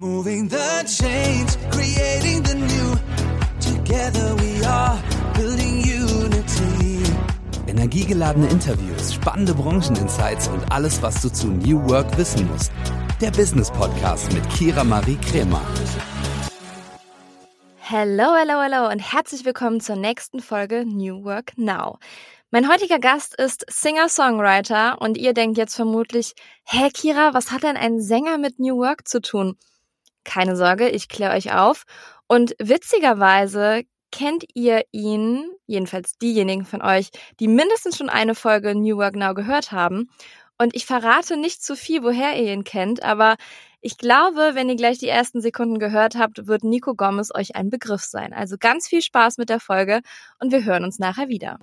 Moving the change, creating the new. Together we are building unity. Energiegeladene Interviews, spannende Brancheninsights und alles, was du zu New Work wissen musst. Der Business Podcast mit Kira Marie Kremer. Hello, hello, hello und herzlich willkommen zur nächsten Folge New Work Now. Mein heutiger Gast ist Singer-Songwriter und ihr denkt jetzt vermutlich, hä Kira, was hat denn ein Sänger mit New Work zu tun? Keine Sorge, ich kläre euch auf. Und witzigerweise kennt ihr ihn, jedenfalls diejenigen von euch, die mindestens schon eine Folge New Work Now gehört haben. Und ich verrate nicht zu viel, woher ihr ihn kennt, aber ich glaube, wenn ihr gleich die ersten Sekunden gehört habt, wird Nico Gomez euch ein Begriff sein. Also ganz viel Spaß mit der Folge und wir hören uns nachher wieder.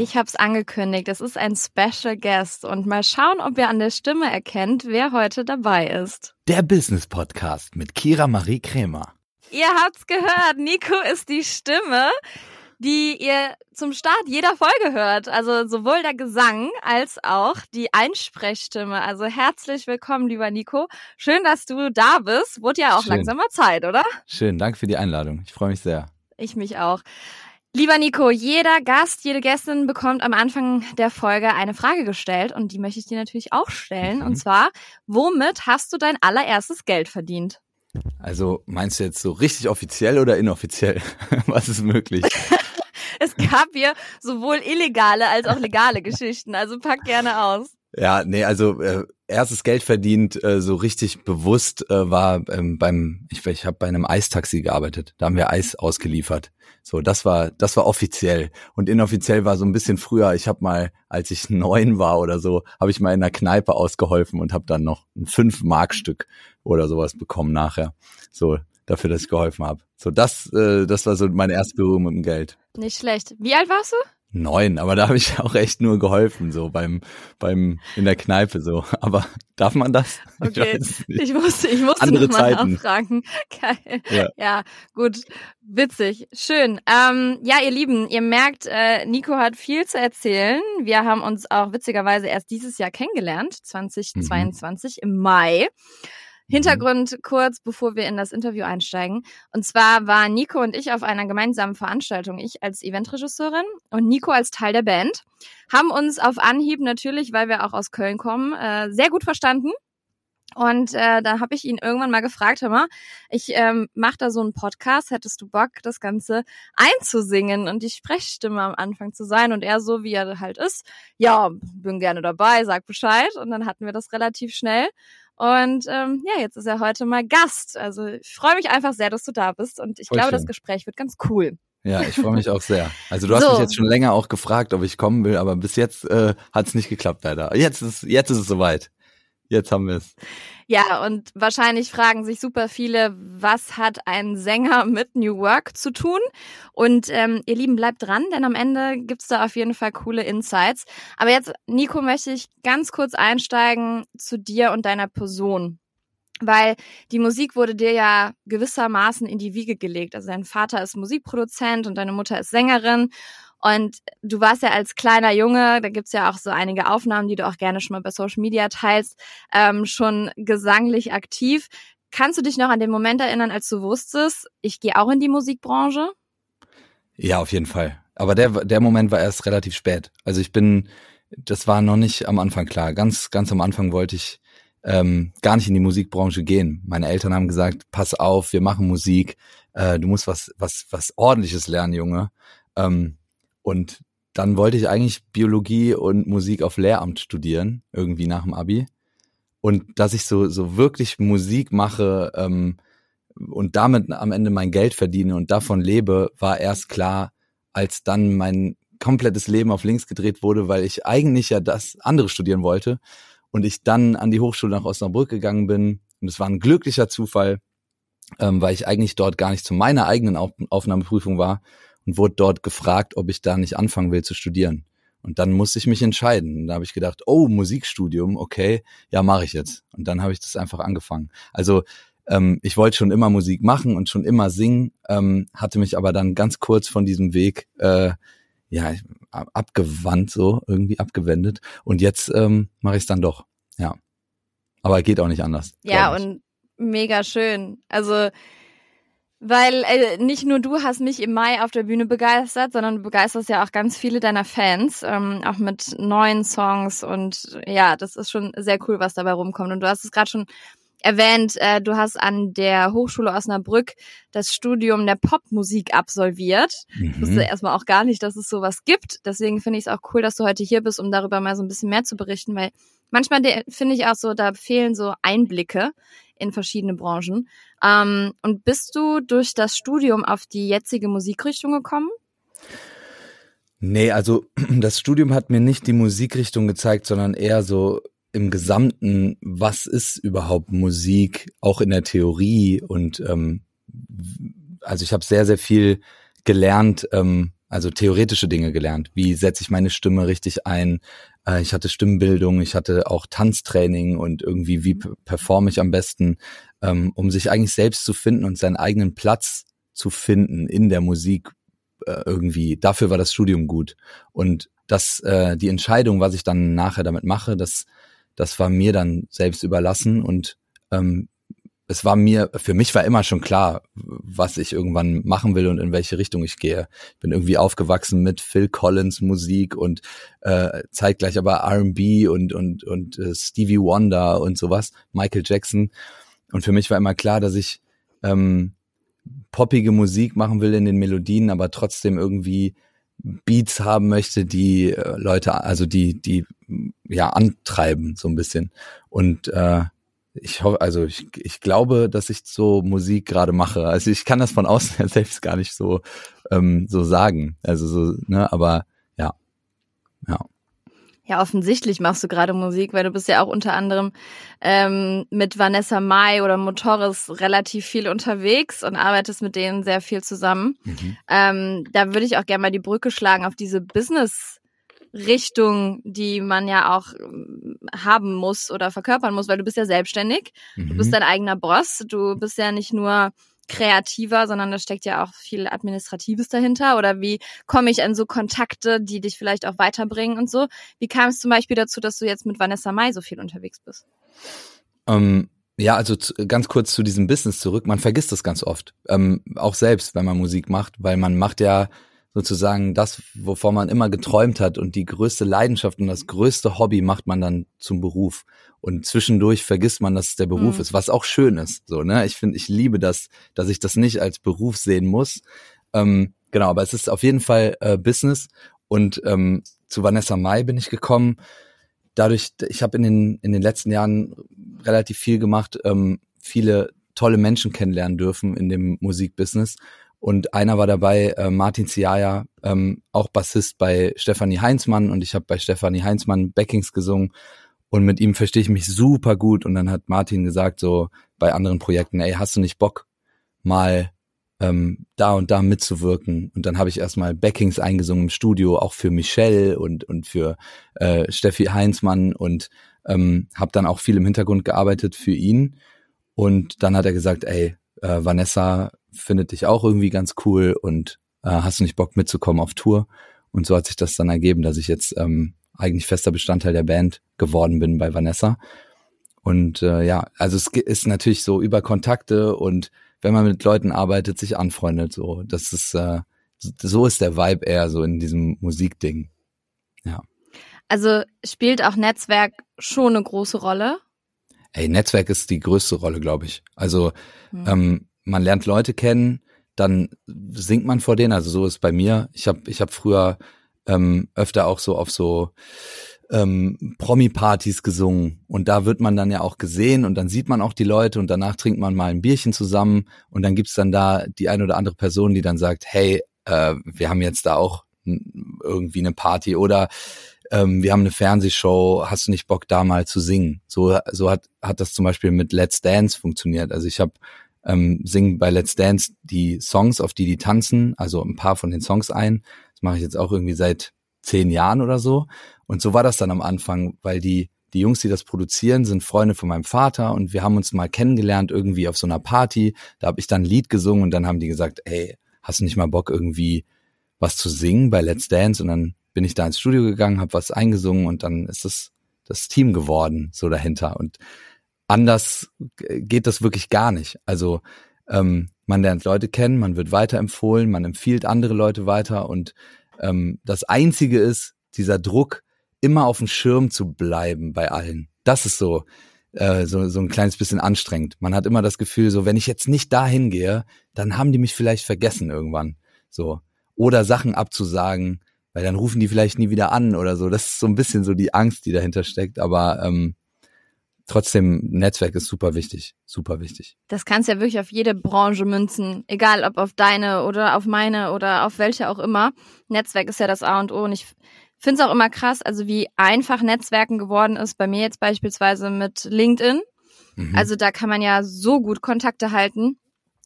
Ich habe es angekündigt, es ist ein Special Guest und mal schauen, ob ihr an der Stimme erkennt, wer heute dabei ist. Der Business Podcast mit Kira Marie Kremer. Ihr habt's gehört, Nico ist die Stimme, die ihr zum Start jeder Folge hört. Also sowohl der Gesang als auch die Einsprechstimme. Also herzlich willkommen, lieber Nico. Schön, dass du da bist. Wurde ja auch Schön. langsam mal Zeit, oder? Schön, danke für die Einladung. Ich freue mich sehr. Ich mich auch. Lieber Nico, jeder Gast, jede Gästin bekommt am Anfang der Folge eine Frage gestellt und die möchte ich dir natürlich auch stellen. Mhm. Und zwar, womit hast du dein allererstes Geld verdient? Also meinst du jetzt so richtig offiziell oder inoffiziell? Was ist möglich? Es gab hier sowohl illegale als auch legale Geschichten, also pack gerne aus. Ja, nee, also äh, erstes Geld verdient, äh, so richtig bewusst äh, war ähm, beim, ich, ich habe bei einem Eistaxi gearbeitet. Da haben wir Eis ausgeliefert. So, das war, das war offiziell. Und inoffiziell war so ein bisschen früher. Ich habe mal, als ich neun war oder so, habe ich mal in einer Kneipe ausgeholfen und habe dann noch ein fünf Mark Stück oder sowas bekommen nachher. So dafür, dass ich geholfen habe. So, das, äh, das war so meine erste Berührung mit dem Geld. Nicht schlecht. Wie alt warst du? Neun, aber da habe ich auch echt nur geholfen, so beim, beim in der Kneipe so. Aber darf man das? Okay, nicht. ich musste, ich musste Andere noch mal Zeiten. nachfragen. Geil. Ja. ja, gut, witzig, schön. Ähm, ja, ihr Lieben, ihr merkt, äh, Nico hat viel zu erzählen. Wir haben uns auch witzigerweise erst dieses Jahr kennengelernt, 2022 im Mai. Hintergrund kurz, bevor wir in das Interview einsteigen. Und zwar waren Nico und ich auf einer gemeinsamen Veranstaltung. Ich als Eventregisseurin und Nico als Teil der Band. Haben uns auf Anhieb natürlich, weil wir auch aus Köln kommen, äh, sehr gut verstanden. Und äh, da habe ich ihn irgendwann mal gefragt, hör mal, ich ähm, mache da so einen Podcast, hättest du Bock, das Ganze einzusingen und die Sprechstimme am Anfang zu sein? Und er so, wie er halt ist, ja, bin gerne dabei, sag Bescheid. Und dann hatten wir das relativ schnell. Und ähm, ja, jetzt ist er heute mal Gast. Also ich freue mich einfach sehr, dass du da bist und ich Voll glaube, schön. das Gespräch wird ganz cool. Ja, ich freue mich auch sehr. Also du hast So. mich jetzt schon länger auch gefragt, ob ich kommen will, aber bis jetzt äh, hat es nicht geklappt leider. Jetzt ist jetzt ist es soweit. Jetzt haben wir es. Ja, und wahrscheinlich fragen sich super viele, was hat ein Sänger mit New Work zu tun? Und ähm, ihr Lieben, bleibt dran, denn am Ende gibt's da auf jeden Fall coole Insights. Aber jetzt, Nico, möchte ich ganz kurz einsteigen zu dir und deiner Person. Weil die Musik wurde dir ja gewissermaßen in die Wiege gelegt. Also dein Vater ist Musikproduzent und deine Mutter ist Sängerin. Und du warst ja als kleiner Junge, da gibt's ja auch so einige Aufnahmen, die du auch gerne schon mal bei Social Media teilst, ähm, schon gesanglich aktiv. Kannst du dich noch an den Moment erinnern, als du wusstest, ich gehe auch in die Musikbranche? Ja, auf jeden Fall. Aber der der Moment war erst relativ spät. Also ich bin, das war noch nicht am Anfang klar. Ganz ganz am Anfang wollte ich ähm, gar nicht in die Musikbranche gehen. Meine Eltern haben gesagt, pass auf, wir machen Musik. Äh, du musst was was was ordentliches lernen, Junge. Ähm, und dann wollte ich eigentlich Biologie und Musik auf Lehramt studieren, irgendwie nach dem Abi. Und dass ich so, so wirklich Musik mache ähm, und damit am Ende mein Geld verdiene und davon lebe, war erst klar, als dann mein komplettes Leben auf links gedreht wurde, weil ich eigentlich ja das andere studieren wollte und ich dann an die Hochschule nach Osnabrück gegangen bin. Und es war ein glücklicher Zufall, ähm, weil ich eigentlich dort gar nicht zu meiner eigenen Auf Aufnahmeprüfung war und wurde dort gefragt, ob ich da nicht anfangen will zu studieren. Und dann musste ich mich entscheiden. Und da habe ich gedacht, oh, Musikstudium, okay, ja, mache ich jetzt. Und dann habe ich das einfach angefangen. Also ähm, ich wollte schon immer Musik machen und schon immer singen, ähm, hatte mich aber dann ganz kurz von diesem Weg äh, ja abgewandt, so irgendwie abgewendet. Und jetzt ähm, mache ich es dann doch. Ja. Aber geht auch nicht anders. Ja, und mega schön. Also, weil äh, nicht nur du hast mich im Mai auf der Bühne begeistert, sondern du begeisterst ja auch ganz viele deiner Fans, ähm, auch mit neuen Songs. Und ja, das ist schon sehr cool, was dabei rumkommt. Und du hast es gerade schon erwähnt, äh, du hast an der Hochschule Osnabrück das Studium der Popmusik absolviert. Mhm. Ich wusste erstmal auch gar nicht, dass es sowas gibt. Deswegen finde ich es auch cool, dass du heute hier bist, um darüber mal so ein bisschen mehr zu berichten, weil manchmal finde ich auch so, da fehlen so Einblicke in verschiedene Branchen. Ähm, und bist du durch das Studium auf die jetzige Musikrichtung gekommen? Nee, also das Studium hat mir nicht die Musikrichtung gezeigt, sondern eher so im Gesamten, was ist überhaupt Musik, auch in der Theorie und ähm, also ich habe sehr, sehr viel gelernt, ähm, also theoretische Dinge gelernt. Wie setze ich meine Stimme richtig ein? Äh, ich hatte Stimmbildung, ich hatte auch Tanztraining und irgendwie, wie performe ich am besten, ähm, um sich eigentlich selbst zu finden und seinen eigenen Platz zu finden in der Musik äh, irgendwie. Dafür war das Studium gut. Und das, äh, die Entscheidung, was ich dann nachher damit mache, das das war mir dann selbst überlassen und ähm, es war mir, für mich war immer schon klar, was ich irgendwann machen will und in welche Richtung ich gehe. Ich bin irgendwie aufgewachsen mit Phil Collins Musik und äh, zeitgleich aber R&B und und und äh, Stevie Wonder und sowas, Michael Jackson. Und für mich war immer klar, dass ich ähm, poppige Musik machen will in den Melodien, aber trotzdem irgendwie Beats haben möchte, die äh, Leute, also die, die ja antreiben so ein bisschen. Und äh, ich hoffe, also ich, ich glaube, dass ich so Musik gerade mache. Also ich kann das von außen selbst gar nicht so ähm, so sagen. Also so, ne, aber ja, ja. Ja, offensichtlich machst du gerade Musik, weil du bist ja auch unter anderem ähm, mit Vanessa Mai oder Motoris relativ viel unterwegs und arbeitest mit denen sehr viel zusammen. Mhm. Ähm, da würde ich auch gerne mal die Brücke schlagen auf diese Business- Richtung, die man ja auch ähm, haben muss oder verkörpern muss, weil du bist ja selbstständig, mhm. du bist mhm. dein eigener Boss, du bist ja nicht nur kreativer, sondern da steckt ja auch viel Administratives dahinter. Oder wie komme ich an so Kontakte, die dich vielleicht auch weiterbringen und so? Wie kam es zum Beispiel dazu, dass du jetzt mit Vanessa Mai so viel unterwegs bist? Ähm, ja, also zu, ganz kurz zu diesem Business zurück. Man vergisst das ganz oft, ähm, auch selbst, wenn man Musik macht, weil man macht ja sozusagen das, wovon man immer geträumt hat und die größte Leidenschaft und das größte Hobby macht man dann zum Beruf. Und zwischendurch vergisst man, dass es der Beruf mhm. ist, was auch schön ist. So, ne? Ich finde, ich liebe das, dass ich das nicht als Beruf sehen muss. Ähm, genau, aber es ist auf jeden Fall äh, Business. Und ähm, zu Vanessa Mai bin ich gekommen. Dadurch, ich habe in den, in den letzten Jahren relativ viel gemacht, ähm, viele tolle Menschen kennenlernen dürfen in dem Musikbusiness. Und einer war dabei, äh, Martin Ziaya, ähm, auch Bassist bei Stefanie Heinzmann und ich habe bei Stefanie Heinzmann Backings gesungen und mit ihm verstehe ich mich super gut. Und dann hat Martin gesagt, so bei anderen Projekten, ey, hast du nicht Bock, mal ähm, da und da mitzuwirken? Und dann habe ich erstmal Backings eingesungen im Studio, auch für Michelle und, und für äh, Steffi Heinzmann und ähm, habe dann auch viel im Hintergrund gearbeitet für ihn. Und dann hat er gesagt, ey, äh, Vanessa findet dich auch irgendwie ganz cool und äh, hast du nicht Bock mitzukommen auf Tour? Und so hat sich das dann ergeben, dass ich jetzt ähm, eigentlich fester Bestandteil der Band geworden bin bei Vanessa. Und äh, ja, also es ist natürlich so über Kontakte und wenn man mit Leuten arbeitet, sich anfreundet, so, das ist, äh, so ist der Vibe eher so in diesem Musikding. Ja. Also spielt auch Netzwerk schon eine große Rolle? Ey, Netzwerk ist die größte Rolle, glaube ich. Also hm. ähm, man lernt Leute kennen, dann singt man vor denen. Also so ist bei mir. Ich habe ich hab früher ähm, öfter auch so auf so ähm, Promi-Partys gesungen und da wird man dann ja auch gesehen und dann sieht man auch die Leute und danach trinkt man mal ein Bierchen zusammen und dann gibt's dann da die eine oder andere Person, die dann sagt, hey, äh, wir haben jetzt da auch irgendwie eine Party oder ähm, wir haben eine Fernsehshow, hast du nicht Bock da mal zu singen? So, so hat, hat das zum Beispiel mit Let's Dance funktioniert. Also ich habe ähm, singen bei Let's Dance die Songs, auf die die tanzen, also ein paar von den Songs ein. Das mache ich jetzt auch irgendwie seit zehn Jahren oder so. Und so war das dann am Anfang, weil die, die Jungs, die das produzieren, sind Freunde von meinem Vater und wir haben uns mal kennengelernt irgendwie auf so einer Party. Da habe ich dann ein Lied gesungen und dann haben die gesagt, ey, hast du nicht mal Bock irgendwie was zu singen bei Let's Dance? Und dann bin ich da ins Studio gegangen, habe was eingesungen und dann ist das das Team geworden, so dahinter. Und anders geht das wirklich gar nicht. Also ähm, man lernt Leute kennen, man wird weiterempfohlen, man empfiehlt andere Leute weiter und ähm, das Einzige ist, dieser Druck, immer auf dem Schirm zu bleiben bei allen. Das ist so, äh, so, so ein kleines bisschen anstrengend. Man hat immer das Gefühl, so, wenn ich jetzt nicht dahin gehe, dann haben die mich vielleicht vergessen irgendwann. So. Oder Sachen abzusagen, weil dann rufen die vielleicht nie wieder an oder so. Das ist so ein bisschen so die Angst, die dahinter steckt. Aber ähm, trotzdem, Netzwerk ist super wichtig, super wichtig. Das kannst ja wirklich auf jede Branche münzen, egal ob auf deine oder auf meine oder auf welche auch immer. Netzwerk ist ja das A und O und ich finde es auch immer krass, also wie einfach Netzwerken geworden ist, bei mir jetzt beispielsweise mit LinkedIn. Mhm. Also da kann man ja so gut Kontakte halten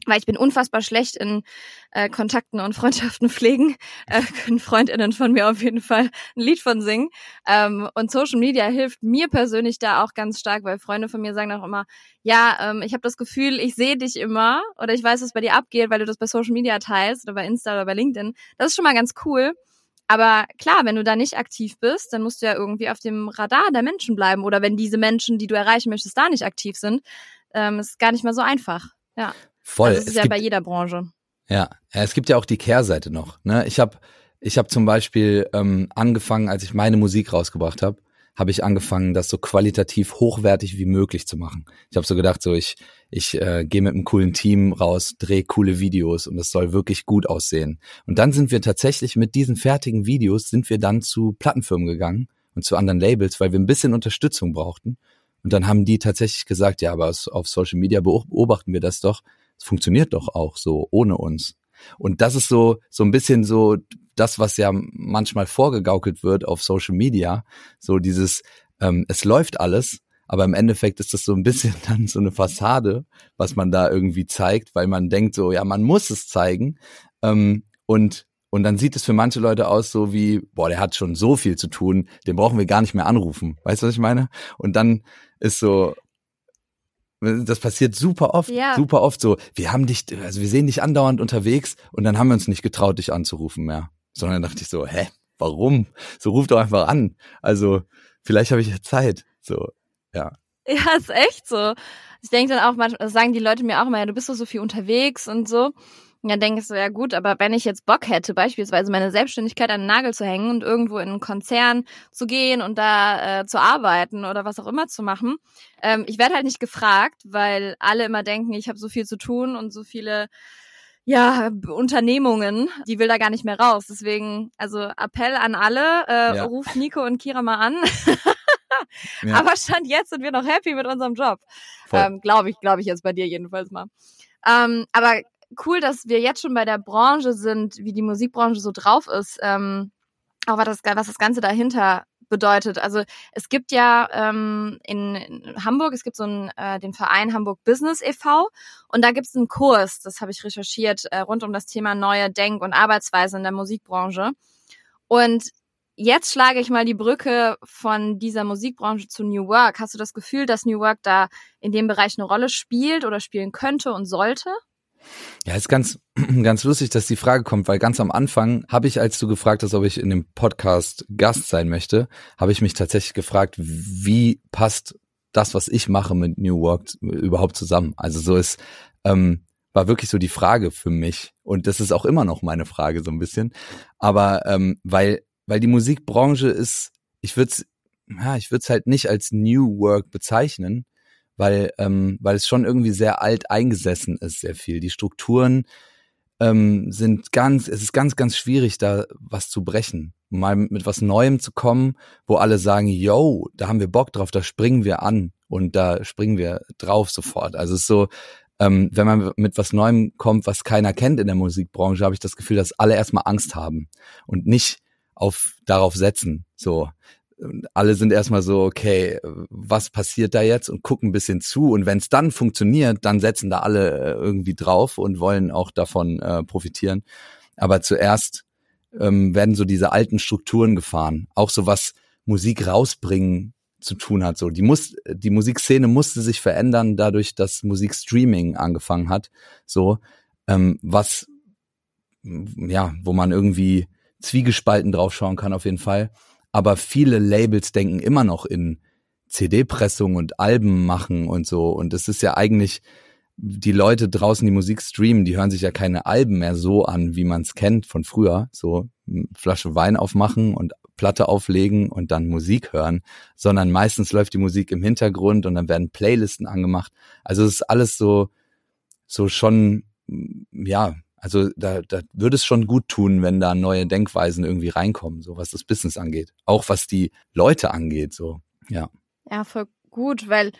weil ich bin unfassbar schlecht in äh, Kontakten und Freundschaften pflegen. Äh, können Freundinnen von mir auf jeden Fall ein Lied von singen. Ähm, und Social Media hilft mir persönlich da auch ganz stark, weil Freunde von mir sagen auch immer, ja, ähm, ich habe das Gefühl, ich sehe dich immer oder ich weiß, was bei dir abgeht, weil du das bei Social Media teilst oder bei Insta oder bei LinkedIn. Das ist schon mal ganz cool. Aber klar, wenn du da nicht aktiv bist, dann musst du ja irgendwie auf dem Radar der Menschen bleiben. Oder wenn diese Menschen, die du erreichen möchtest, da nicht aktiv sind, ähm, ist gar nicht mal so einfach. Ja. Voll. Also das ist es ja gibt, bei jeder Branche. Ja. es gibt ja auch die Kehrseite noch. Ne? Ich habe ich hab zum Beispiel ähm, angefangen, als ich meine Musik rausgebracht habe, habe ich angefangen, das so qualitativ hochwertig wie möglich zu machen. Ich habe so gedacht, so ich ich äh, gehe mit einem coolen Team raus, drehe coole Videos und es soll wirklich gut aussehen. Und dann sind wir tatsächlich mit diesen fertigen Videos sind wir dann zu Plattenfirmen gegangen und zu anderen Labels, weil wir ein bisschen Unterstützung brauchten. Und dann haben die tatsächlich gesagt, ja, aber auf Social Media beobachten wir das doch es funktioniert doch auch so ohne uns. Und das ist so, so ein bisschen so das, was ja manchmal vorgegaukelt wird auf Social Media. So dieses, ähm, es läuft alles, aber im Endeffekt ist das so ein bisschen dann so eine Fassade, was man da irgendwie zeigt, weil man denkt so, ja, man muss es zeigen. Ähm, und und dann sieht es für manche Leute aus so wie, boah, der hat schon so viel zu tun, den brauchen wir gar nicht mehr anrufen. Weißt du, was ich meine? Und dann ist so, das passiert super oft, ja. super oft so. Wir haben dich, also wir sehen dich andauernd unterwegs und dann haben wir uns nicht getraut, dich anzurufen mehr. Sondern dachte ich so, hä, warum? So ruf doch einfach an. Also vielleicht habe ich ja Zeit. So, ja. Ja, ist echt so. Ich denke dann auch manchmal, sagen die Leute mir auch immer, ja, du bist doch so viel unterwegs und so. Dann denke ich so, ja gut, aber wenn ich jetzt Bock hätte, beispielsweise meine Selbstständigkeit an den Nagel zu hängen und irgendwo in einen Konzern zu gehen und da äh, zu arbeiten oder was auch immer zu machen, ähm, ich werde halt nicht gefragt, weil alle immer denken, ich habe so viel zu tun und so viele ja, Unternehmungen, die will da gar nicht mehr raus. Deswegen, also Appell an alle, äh, ja. ruft Nico und Kira mal an. ja. Aber stand jetzt sind wir noch happy mit unserem Job. Ähm, glaube ich, glaube ich jetzt bei dir jedenfalls mal. Ähm, aber cool, dass wir jetzt schon bei der Branche sind, wie die Musikbranche so drauf ist. Ähm, auch was das, was das Ganze dahinter bedeutet. Also es gibt ja ähm, in, in Hamburg, es gibt so einen, äh, den Verein Hamburg Business e.V. und da gibt es einen Kurs, das habe ich recherchiert, äh, rund um das Thema neue Denk- und Arbeitsweise in der Musikbranche. Und jetzt schlage ich mal die Brücke von dieser Musikbranche zu New Work. Hast du das Gefühl, dass New Work da in dem Bereich eine Rolle spielt oder spielen könnte und sollte? Ja, ist ganz, ganz lustig, dass die Frage kommt, weil ganz am Anfang habe ich, als du gefragt hast, ob ich in dem Podcast Gast sein möchte, habe ich mich tatsächlich gefragt, wie passt das, was ich mache mit New Work überhaupt zusammen? Also so ist, ähm, war wirklich so die Frage für mich. Und das ist auch immer noch meine Frage so ein bisschen. Aber ähm, weil, weil die Musikbranche ist, ich würde es, ja, ich würde es halt nicht als New Work bezeichnen, weil, ähm, weil es schon irgendwie sehr alt eingesessen ist, sehr viel. Die Strukturen ähm, sind ganz, es ist ganz, ganz schwierig, da was zu brechen. Mal mit was Neuem zu kommen, wo alle sagen, yo, da haben wir Bock drauf, da springen wir an und da springen wir drauf sofort. Also es ist so, ähm, wenn man mit was Neuem kommt, was keiner kennt in der Musikbranche, habe ich das Gefühl, dass alle erstmal Angst haben und nicht auf darauf setzen. So, alle sind erstmal so, okay, was passiert da jetzt und gucken ein bisschen zu. Und wenn es dann funktioniert, dann setzen da alle äh, irgendwie drauf und wollen auch davon äh, profitieren. Aber zuerst ähm, werden so diese alten Strukturen gefahren. Auch so was Musik rausbringen zu tun hat. So die muss, die Musikszene musste sich verändern, dadurch, dass Musikstreaming angefangen hat. So ähm, was ja, wo man irgendwie zwiegespalten draufschauen kann auf jeden Fall aber viele Labels denken immer noch in CD-Pressung und Alben machen und so. Und es ist ja eigentlich, die Leute draußen, die Musik streamen, die hören sich ja keine Alben mehr so an, wie man es kennt von früher. So Flasche Wein aufmachen und Platte auflegen und dann Musik hören, sondern meistens läuft die Musik im Hintergrund und dann werden Playlisten angemacht. Also es ist alles so, so schon, ja, also da, da würde es schon gut tun, wenn da neue Denkweisen irgendwie reinkommen, so was das Business angeht. Auch was die Leute angeht, so, ja. Ja, voll gut, weil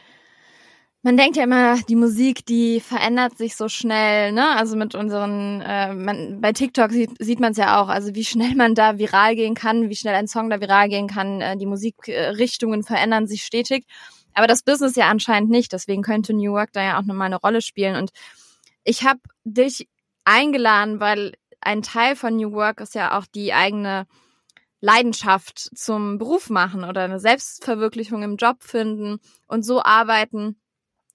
man denkt ja immer, die Musik, die verändert sich so schnell, ne? Also mit unseren, äh, man, bei TikTok sieht, sieht man es ja auch, also wie schnell man da viral gehen kann, wie schnell ein Song da viral gehen kann. Äh, die Musikrichtungen verändern sich stetig. Aber das Business ja anscheinend nicht. Deswegen könnte New Work da ja auch nochmal eine Rolle spielen. Und ich habe dich eingeladen, weil ein Teil von New Work ist ja auch die eigene Leidenschaft zum Beruf machen oder eine Selbstverwirklichung im Job finden und so arbeiten,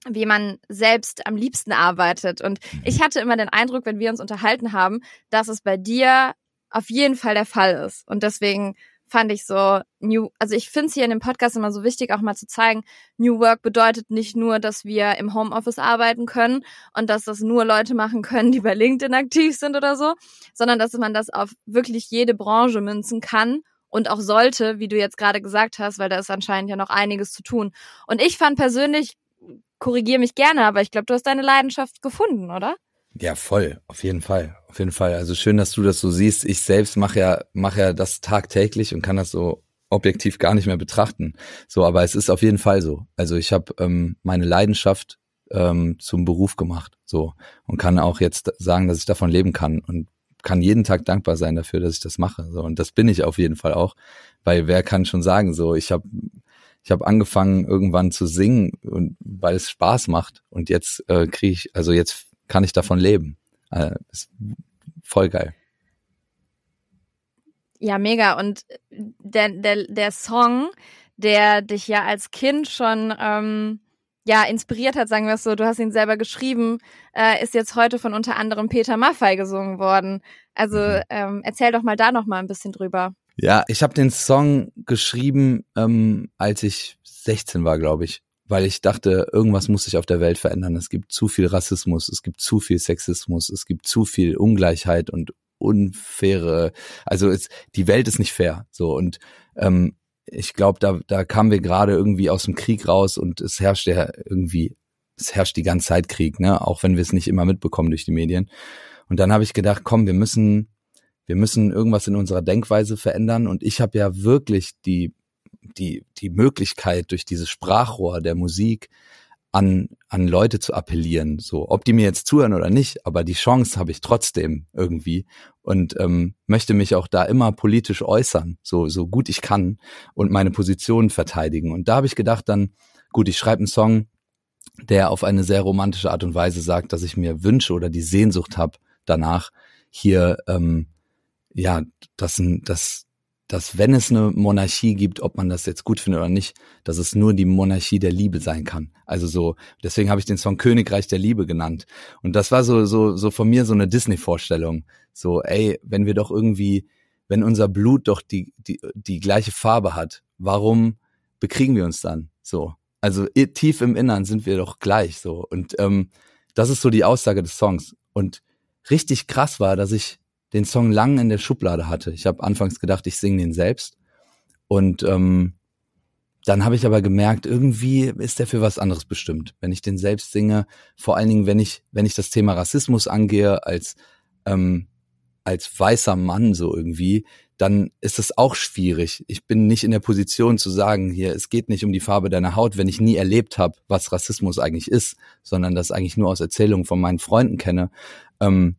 wie man selbst am liebsten arbeitet. Und ich hatte immer den Eindruck, wenn wir uns unterhalten haben, dass es bei dir auf jeden Fall der Fall ist. Und deswegen fand ich so New, also ich finde es hier in dem Podcast immer so wichtig, auch mal zu zeigen, New Work bedeutet nicht nur, dass wir im Homeoffice arbeiten können und dass das nur Leute machen können, die bei LinkedIn aktiv sind oder so, sondern dass man das auf wirklich jede Branche münzen kann und auch sollte, wie du jetzt gerade gesagt hast, weil da ist anscheinend ja noch einiges zu tun. Und ich fand persönlich, korrigiere mich gerne, aber ich glaube, du hast deine Leidenschaft gefunden, oder? Ja, voll, auf jeden Fall, auf jeden Fall. Also schön, dass du das so siehst. Ich selbst mache ja mache ja das tagtäglich und kann das so objektiv gar nicht mehr betrachten. So, aber es ist auf jeden Fall so. Also ich habe ähm, meine Leidenschaft ähm, zum Beruf gemacht, so und kann auch jetzt sagen, dass ich davon leben kann und kann jeden Tag dankbar sein dafür, dass ich das mache. So und das bin ich auf jeden Fall auch, weil wer kann schon sagen, so ich habe ich habe angefangen irgendwann zu singen und weil es Spaß macht und jetzt äh, kriege ich also jetzt kann ich davon leben. Äh, ist voll geil. Ja, mega. Und der, der, der Song, der dich ja als Kind schon ähm, ja inspiriert hat, sagen wir es so, du hast ihn selber geschrieben, äh, ist jetzt heute von unter anderem Peter Maffay gesungen worden. Also mhm. ähm, erzähl doch mal da noch mal ein bisschen drüber. Ja, ich habe den Song geschrieben, ähm, als ich 16 war, glaube ich weil ich dachte, irgendwas muss sich auf der Welt verändern. Es gibt zu viel Rassismus, es gibt zu viel Sexismus, es gibt zu viel Ungleichheit und unfaire, also es, die Welt ist nicht fair. So und ähm, ich glaube, da, da kamen wir gerade irgendwie aus dem Krieg raus und es herrscht ja irgendwie, es herrscht die ganze Zeit Krieg, ne? Auch wenn wir es nicht immer mitbekommen durch die Medien. Und dann habe ich gedacht, komm, wir müssen, wir müssen irgendwas in unserer Denkweise verändern. Und ich habe ja wirklich die die, die Möglichkeit durch dieses Sprachrohr der Musik an, an Leute zu appellieren. So, ob die mir jetzt zuhören oder nicht, aber die Chance habe ich trotzdem irgendwie und ähm, möchte mich auch da immer politisch äußern, so, so gut ich kann und meine Position verteidigen. Und da habe ich gedacht dann, gut, ich schreibe einen Song, der auf eine sehr romantische Art und Weise sagt, dass ich mir wünsche oder die Sehnsucht habe danach, hier ähm, ja, dass, dass, dass wenn es eine Monarchie gibt, ob man das jetzt gut findet oder nicht, dass es nur die Monarchie der Liebe sein kann. Also so, deswegen habe ich den Song Königreich der Liebe genannt. Und das war so, so, so von mir so eine Disney-Vorstellung. So, ey, wenn wir doch irgendwie, wenn unser Blut doch die, die, die gleiche Farbe hat, warum bekriegen wir uns dann? So. Also tief im Innern sind wir doch gleich so. Und ähm, das ist so die Aussage des Songs. Und richtig krass war, dass ich den Song lang in der Schublade hatte. Ich habe anfangs gedacht, ich singe den selbst. Und ähm, dann habe ich aber gemerkt, irgendwie ist der für was anderes bestimmt. Wenn ich den selbst singe, vor allen Dingen, wenn ich, wenn ich das Thema Rassismus angehe, als, ähm, als weißer Mann so irgendwie, dann ist es auch schwierig. Ich bin nicht in der Position zu sagen, hier, es geht nicht um die Farbe deiner Haut, wenn ich nie erlebt habe, was Rassismus eigentlich ist, sondern das eigentlich nur aus Erzählungen von meinen Freunden kenne. Ähm,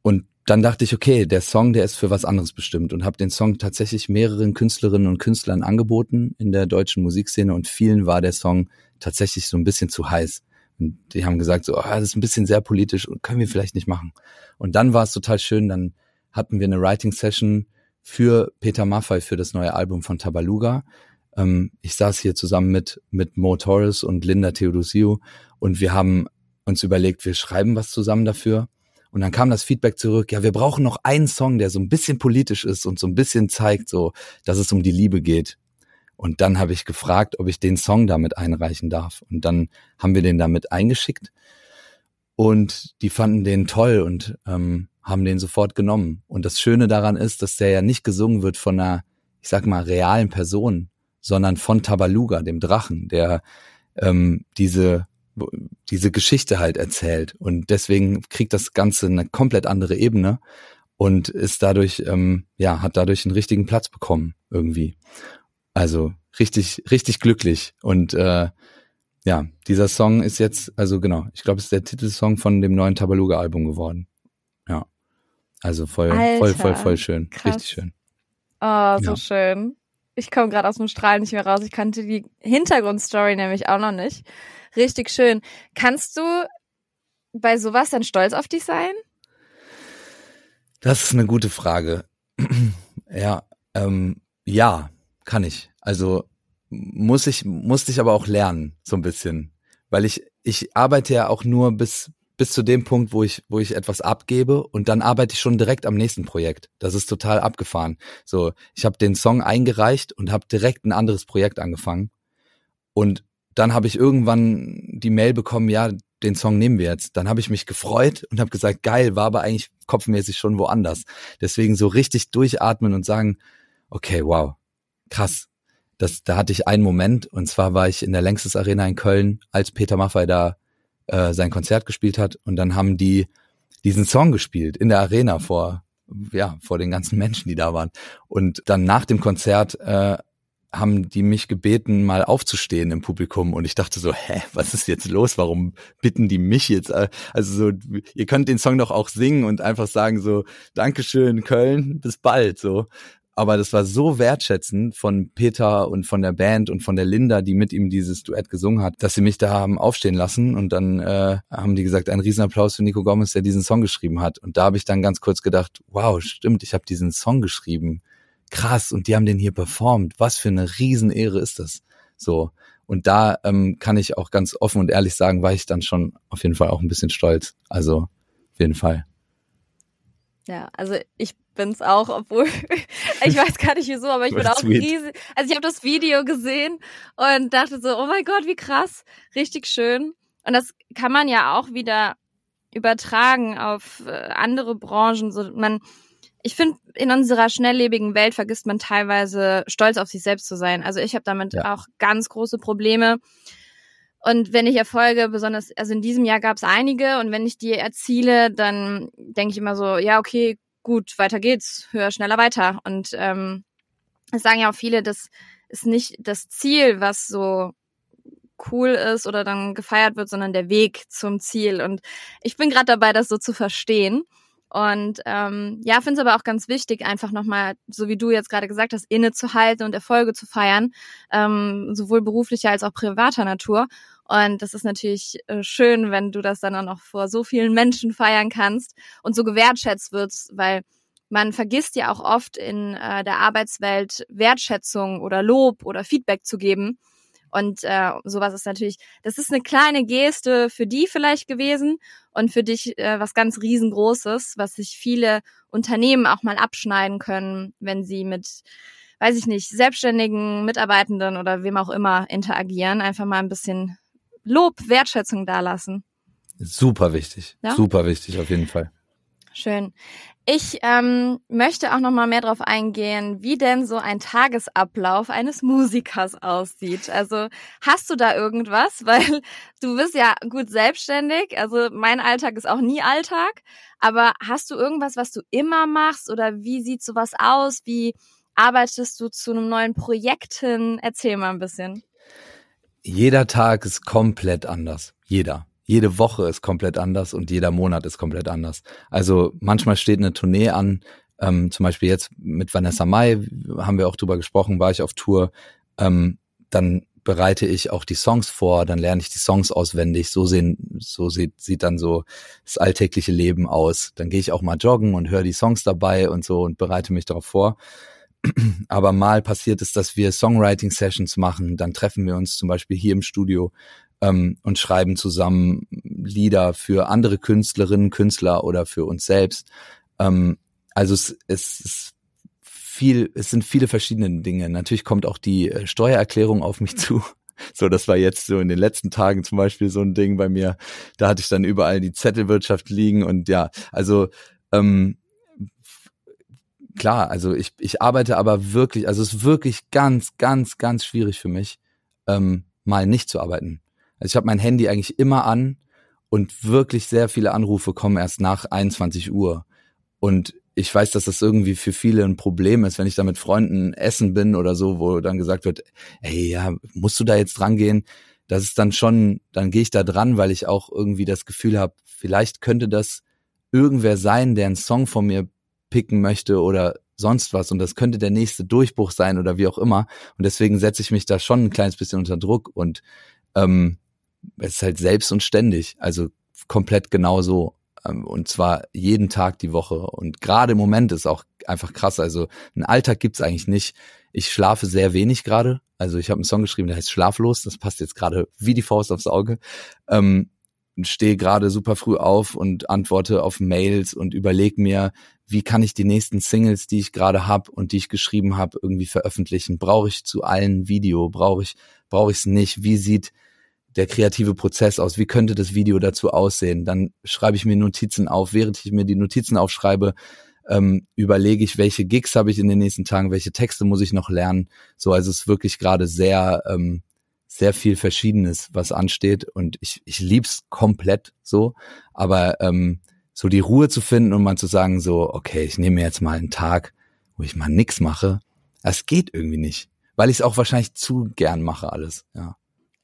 und dann dachte ich, okay, der Song, der ist für was anderes bestimmt und habe den Song tatsächlich mehreren Künstlerinnen und Künstlern angeboten in der deutschen Musikszene und vielen war der Song tatsächlich so ein bisschen zu heiß. Und die haben gesagt, so, ah, das ist ein bisschen sehr politisch und können wir vielleicht nicht machen. Und dann war es total schön, dann hatten wir eine Writing Session für Peter Maffay für das neue Album von Tabaluga. Ähm, ich saß hier zusammen mit, mit Mo Torres und Linda Theodosiou und wir haben uns überlegt, wir schreiben was zusammen dafür und dann kam das Feedback zurück, ja, wir brauchen noch einen Song, der so ein bisschen politisch ist und so ein bisschen zeigt, so, dass es um die Liebe geht. Und dann habe ich gefragt, ob ich den Song damit einreichen darf. Und dann haben wir den damit eingeschickt. Und die fanden den toll und ähm, haben den sofort genommen. Und das Schöne daran ist, dass der ja nicht gesungen wird von einer, ich sag mal, realen Person, sondern von Tabaluga, dem Drachen, der ähm, diese diese Geschichte halt erzählt. Und deswegen kriegt das Ganze eine komplett andere Ebene und ist dadurch, ähm, ja, hat dadurch einen richtigen Platz bekommen irgendwie. Also richtig, richtig glücklich. Und äh, ja, dieser Song ist jetzt, also genau, ich glaube, es ist der Titelsong von dem neuen Tabaluga-Album geworden. Ja. Also voll, Alter, voll, voll, voll schön. Krass. Richtig schön. Oh, so ja. schön. Ich komme gerade aus dem Strahl nicht mehr raus. Ich kannte die Hintergrundstory nämlich auch noch nicht. Richtig schön. Kannst du bei sowas dann stolz auf dich sein? Das ist eine gute Frage. ja, ähm, ja, kann ich. Also muss ich, musste ich aber auch lernen, so ein bisschen. Weil ich, ich arbeite ja auch nur bis, bis zu dem Punkt, wo ich, wo ich etwas abgebe und dann arbeite ich schon direkt am nächsten Projekt. Das ist total abgefahren. So, ich habe den Song eingereicht und habe direkt ein anderes Projekt angefangen. Und dann habe ich irgendwann die Mail bekommen, ja, den Song nehmen wir jetzt. Dann habe ich mich gefreut und habe gesagt, geil, war aber eigentlich kopfmäßig schon woanders. Deswegen so richtig durchatmen und sagen, okay, wow, krass. Das, da hatte ich einen Moment und zwar war ich in der Längstes Arena in Köln, als Peter Maffay da äh, sein Konzert gespielt hat und dann haben die diesen Song gespielt in der Arena vor ja vor den ganzen Menschen, die da waren und dann nach dem Konzert äh, haben die mich gebeten, mal aufzustehen im Publikum und ich dachte so, hä, was ist jetzt los? Warum bitten die mich jetzt? Also so, ihr könnt den Song doch auch singen und einfach sagen so, Dankeschön Köln, bis bald so aber das war so wertschätzend von Peter und von der Band und von der Linda, die mit ihm dieses Duett gesungen hat, dass sie mich da haben aufstehen lassen und dann äh, haben die gesagt, ein Riesenapplaus für Nico Gomez, der diesen Song geschrieben hat. Und da habe ich dann ganz kurz gedacht, wow, stimmt, ich habe diesen Song geschrieben. Krass, und die haben den hier performt. Was für eine Riesenehre ist das? So. Und da ähm, kann ich auch ganz offen und ehrlich sagen, war ich dann schon auf jeden Fall auch ein bisschen stolz. Also auf jeden Fall. Ja, also ich bin's auch, obwohl ich weiß gar nicht wieso, aber ich bin auch riesig. Also ich habe das Video gesehen und dachte so, oh mein Gott, wie krass, richtig schön. Und das kann man ja auch wieder übertragen auf äh, andere Branchen. So man, ich finde, in unserer schnelllebigen Welt vergisst man teilweise stolz auf sich selbst zu sein. Also ich habe damit ja. auch ganz große Probleme. Und wenn ich Erfolge, besonders, also in diesem Jahr gab es einige und wenn ich die erziele, dann denke ich immer so, ja, okay, gut, weiter geht's, höher, schneller, weiter. Und ähm, es sagen ja auch viele, das ist nicht das Ziel, was so cool ist oder dann gefeiert wird, sondern der Weg zum Ziel. Und ich bin gerade dabei, das so zu verstehen. Und ähm, ja, finde es aber auch ganz wichtig, einfach nochmal, so wie du jetzt gerade gesagt hast, innezuhalten und Erfolge zu feiern, ähm, sowohl beruflicher als auch privater Natur. Und das ist natürlich äh, schön, wenn du das dann auch noch vor so vielen Menschen feiern kannst und so gewertschätzt wirst, weil man vergisst ja auch oft in äh, der Arbeitswelt Wertschätzung oder Lob oder Feedback zu geben. Und äh, sowas ist natürlich, das ist eine kleine Geste für die vielleicht gewesen und für dich äh, was ganz riesengroßes, was sich viele Unternehmen auch mal abschneiden können, wenn sie mit, weiß ich nicht, selbstständigen Mitarbeitenden oder wem auch immer interagieren, einfach mal ein bisschen Lob, Wertschätzung dalassen. Super wichtig, ja? super wichtig auf jeden Fall. Schön. Ich ähm, möchte auch noch mal mehr darauf eingehen, wie denn so ein Tagesablauf eines Musikers aussieht. Also hast du da irgendwas? Weil du bist ja gut selbstständig. Also mein Alltag ist auch nie Alltag. Aber hast du irgendwas, was du immer machst? Oder wie sieht sowas aus? Wie arbeitest du zu einem neuen Projekt hin? Erzähl mal ein bisschen. Jeder Tag ist komplett anders. Jeder jede Woche ist komplett anders und jeder Monat ist komplett anders. Also manchmal steht eine Tournee an, ähm, zum Beispiel jetzt mit Vanessa Mai haben wir auch drüber gesprochen, war ich auf Tour. Ähm, dann bereite ich auch die Songs vor, dann lerne ich die Songs auswendig. So sehen, so sieht, sieht dann so das alltägliche Leben aus. Dann gehe ich auch mal joggen und höre die Songs dabei und so und bereite mich darauf vor. Aber mal passiert es, dass wir Songwriting-Sessions machen. Dann treffen wir uns zum Beispiel hier im Studio ähm, und schreiben zusammen Lieder für andere Künstlerinnen, Künstler oder für uns selbst. Ähm, also es, es ist viel, es sind viele verschiedene Dinge. Natürlich kommt auch die äh, Steuererklärung auf mich zu. So, das war jetzt so in den letzten Tagen zum Beispiel so ein Ding bei mir. Da hatte ich dann überall die Zettelwirtschaft liegen und ja, also ähm, klar, also ich, ich arbeite aber wirklich, also es ist wirklich ganz, ganz, ganz schwierig für mich, ähm, mal nicht zu arbeiten. Also ich habe mein Handy eigentlich immer an und wirklich sehr viele Anrufe kommen erst nach 21 Uhr. Und ich weiß, dass das irgendwie für viele ein Problem ist, wenn ich da mit Freunden essen bin oder so, wo dann gesagt wird, hey, ja, musst du da jetzt dran gehen? Das ist dann schon, dann gehe ich da dran, weil ich auch irgendwie das Gefühl habe, vielleicht könnte das irgendwer sein, der einen Song von mir picken möchte oder sonst was und das könnte der nächste Durchbruch sein oder wie auch immer. Und deswegen setze ich mich da schon ein kleines bisschen unter Druck und ähm, es ist halt selbst und ständig, also komplett genau so. Ähm, und zwar jeden Tag die Woche. Und gerade im Moment ist auch einfach krass. Also einen Alltag gibt's eigentlich nicht. Ich schlafe sehr wenig gerade. Also ich habe einen Song geschrieben, der heißt Schlaflos. Das passt jetzt gerade wie die Faust aufs Auge. Ähm, stehe gerade super früh auf und antworte auf Mails und überlege mir, wie kann ich die nächsten Singles, die ich gerade habe und die ich geschrieben habe, irgendwie veröffentlichen? Brauche ich zu allen Video? Brauche ich brauche ich es nicht? Wie sieht der kreative Prozess aus? Wie könnte das Video dazu aussehen? Dann schreibe ich mir Notizen auf. Während ich mir die Notizen aufschreibe, ähm, überlege ich, welche Gigs habe ich in den nächsten Tagen, welche Texte muss ich noch lernen. So, also es ist wirklich gerade sehr, ähm, sehr viel Verschiedenes, was ansteht. Und ich, ich lieb's komplett so. Aber ähm, so die Ruhe zu finden und mal zu sagen, so, okay, ich nehme mir jetzt mal einen Tag, wo ich mal nix mache, das geht irgendwie nicht. Weil ich es auch wahrscheinlich zu gern mache, alles, ja.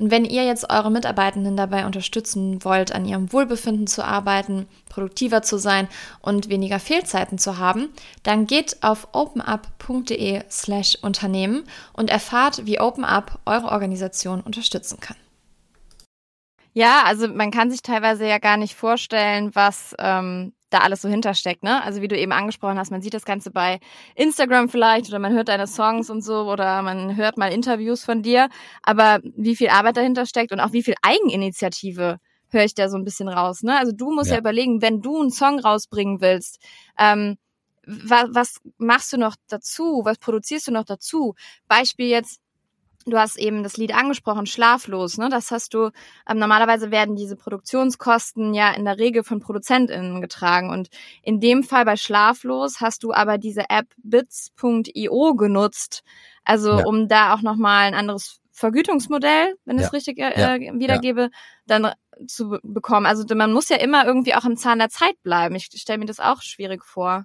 Und wenn ihr jetzt eure Mitarbeitenden dabei unterstützen wollt, an ihrem Wohlbefinden zu arbeiten, produktiver zu sein und weniger Fehlzeiten zu haben, dann geht auf openup.de slash Unternehmen und erfahrt, wie OpenUp eure Organisation unterstützen kann. Ja, also man kann sich teilweise ja gar nicht vorstellen, was ähm, da alles so hintersteckt, ne? Also wie du eben angesprochen hast, man sieht das Ganze bei Instagram vielleicht oder man hört deine Songs und so oder man hört mal Interviews von dir, aber wie viel Arbeit dahinter steckt und auch wie viel Eigeninitiative höre ich da so ein bisschen raus, ne? Also du musst ja, ja überlegen, wenn du einen Song rausbringen willst, ähm, was, was machst du noch dazu? Was produzierst du noch dazu? Beispiel jetzt, Du hast eben das Lied angesprochen, Schlaflos. Ne? Das hast du. Ähm, normalerweise werden diese Produktionskosten ja in der Regel von ProduzentInnen getragen. Und in dem Fall bei Schlaflos hast du aber diese App bits.io genutzt. Also ja. um da auch nochmal ein anderes Vergütungsmodell, wenn ich ja. es richtig äh, ja. wiedergebe, dann zu bekommen. Also man muss ja immer irgendwie auch im Zahn der Zeit bleiben. Ich stelle mir das auch schwierig vor.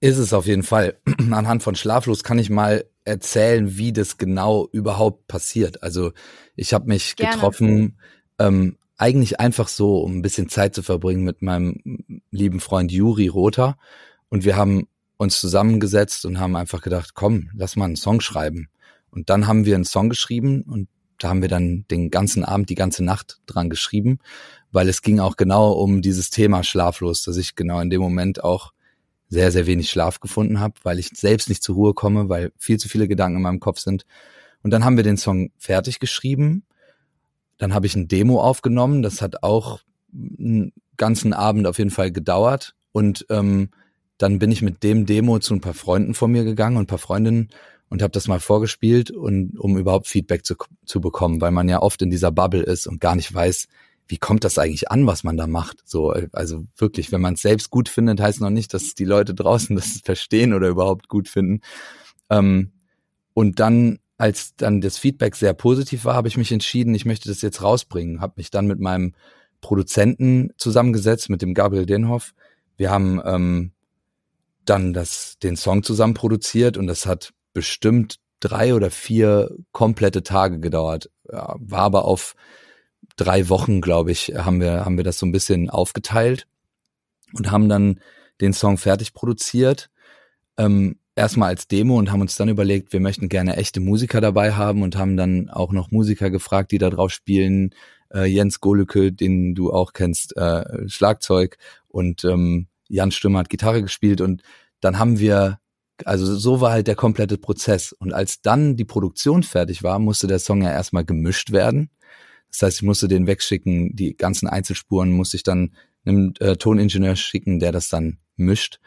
Ist es auf jeden Fall. Anhand von Schlaflos kann ich mal erzählen, wie das genau überhaupt passiert. Also ich habe mich Gerne. getroffen, ähm, eigentlich einfach so, um ein bisschen Zeit zu verbringen mit meinem lieben Freund Juri Rother. Und wir haben uns zusammengesetzt und haben einfach gedacht, komm, lass mal einen Song schreiben. Und dann haben wir einen Song geschrieben und da haben wir dann den ganzen Abend, die ganze Nacht dran geschrieben, weil es ging auch genau um dieses Thema schlaflos, dass ich genau in dem Moment auch sehr, sehr wenig Schlaf gefunden habe, weil ich selbst nicht zur Ruhe komme, weil viel zu viele Gedanken in meinem Kopf sind. Und dann haben wir den Song fertig geschrieben. Dann habe ich ein Demo aufgenommen. Das hat auch einen ganzen Abend auf jeden Fall gedauert. Und ähm, dann bin ich mit dem Demo zu ein paar Freunden von mir gegangen und ein paar Freundinnen und habe das mal vorgespielt und um überhaupt Feedback zu, zu bekommen, weil man ja oft in dieser Bubble ist und gar nicht weiß, wie kommt das eigentlich an, was man da macht? So, also wirklich, wenn man es selbst gut findet, heißt noch nicht, dass die Leute draußen das verstehen oder überhaupt gut finden. Ähm, und dann, als dann das Feedback sehr positiv war, habe ich mich entschieden, ich möchte das jetzt rausbringen. Habe mich dann mit meinem Produzenten zusammengesetzt, mit dem Gabriel Denhoff. Wir haben ähm, dann das, den Song zusammen produziert und das hat bestimmt drei oder vier komplette Tage gedauert. Ja, war aber auf drei Wochen, glaube ich, haben wir, haben wir das so ein bisschen aufgeteilt und haben dann den Song fertig produziert. Ähm, erstmal als Demo und haben uns dann überlegt, wir möchten gerne echte Musiker dabei haben und haben dann auch noch Musiker gefragt, die da drauf spielen. Äh, Jens Golücke, den du auch kennst, äh, Schlagzeug und ähm, Jan Stürmer hat Gitarre gespielt und dann haben wir, also so war halt der komplette Prozess. Und als dann die Produktion fertig war, musste der Song ja erstmal gemischt werden. Das heißt, ich musste den wegschicken, die ganzen Einzelspuren musste ich dann einem äh, Toningenieur schicken, der das dann mischt.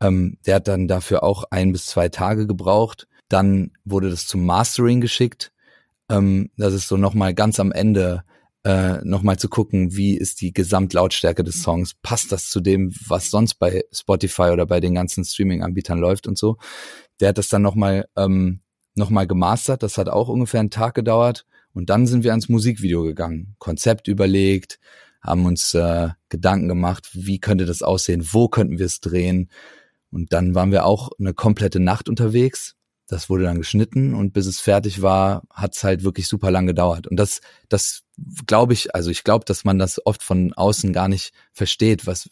Ähm, der hat dann dafür auch ein bis zwei Tage gebraucht. Dann wurde das zum Mastering geschickt. Ähm, das ist so nochmal ganz am Ende äh, nochmal zu gucken, wie ist die Gesamtlautstärke des Songs, passt das zu dem, was sonst bei Spotify oder bei den ganzen Streaming-Anbietern läuft und so. Der hat das dann nochmal ähm, noch gemastert, das hat auch ungefähr einen Tag gedauert und dann sind wir ans Musikvideo gegangen, Konzept überlegt, haben uns äh, Gedanken gemacht, wie könnte das aussehen, wo könnten wir es drehen. Und dann waren wir auch eine komplette Nacht unterwegs. Das wurde dann geschnitten und bis es fertig war, hat es halt wirklich super lang gedauert. Und das, das glaube ich, also ich glaube, dass man das oft von außen gar nicht versteht, was,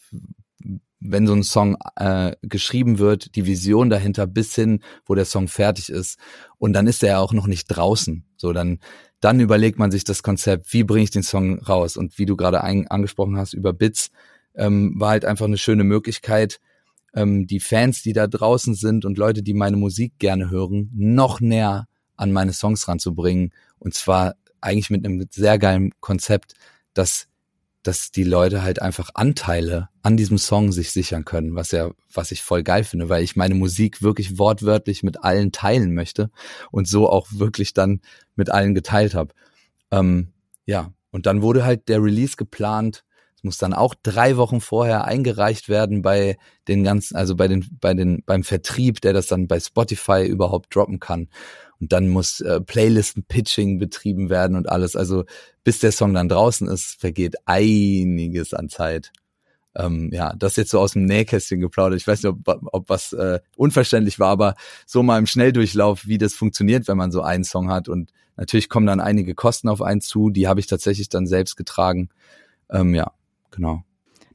wenn so ein Song äh, geschrieben wird, die Vision dahinter bis hin, wo der Song fertig ist. Und dann ist er ja auch noch nicht draußen. So, dann, dann überlegt man sich das Konzept, wie bringe ich den Song raus? Und wie du gerade angesprochen hast über Bits, ähm, war halt einfach eine schöne Möglichkeit, ähm, die Fans, die da draußen sind und Leute, die meine Musik gerne hören, noch näher an meine Songs ranzubringen. Und zwar eigentlich mit einem sehr geilen Konzept, dass dass die Leute halt einfach Anteile an diesem Song sich sichern können, was ja, was ich voll geil finde, weil ich meine Musik wirklich wortwörtlich mit allen teilen möchte und so auch wirklich dann mit allen geteilt habe. Ähm, ja, und dann wurde halt der Release geplant. Es muss dann auch drei Wochen vorher eingereicht werden bei den ganzen, also bei den, bei den, beim Vertrieb, der das dann bei Spotify überhaupt droppen kann. Und dann muss äh, Playlisten-Pitching betrieben werden und alles. Also bis der Song dann draußen ist, vergeht einiges an Zeit. Ähm, ja, das jetzt so aus dem Nähkästchen geplaudert. Ich weiß nicht, ob, ob was äh, unverständlich war, aber so mal im Schnelldurchlauf, wie das funktioniert, wenn man so einen Song hat. Und natürlich kommen dann einige Kosten auf einen zu, die habe ich tatsächlich dann selbst getragen. Ähm, ja, genau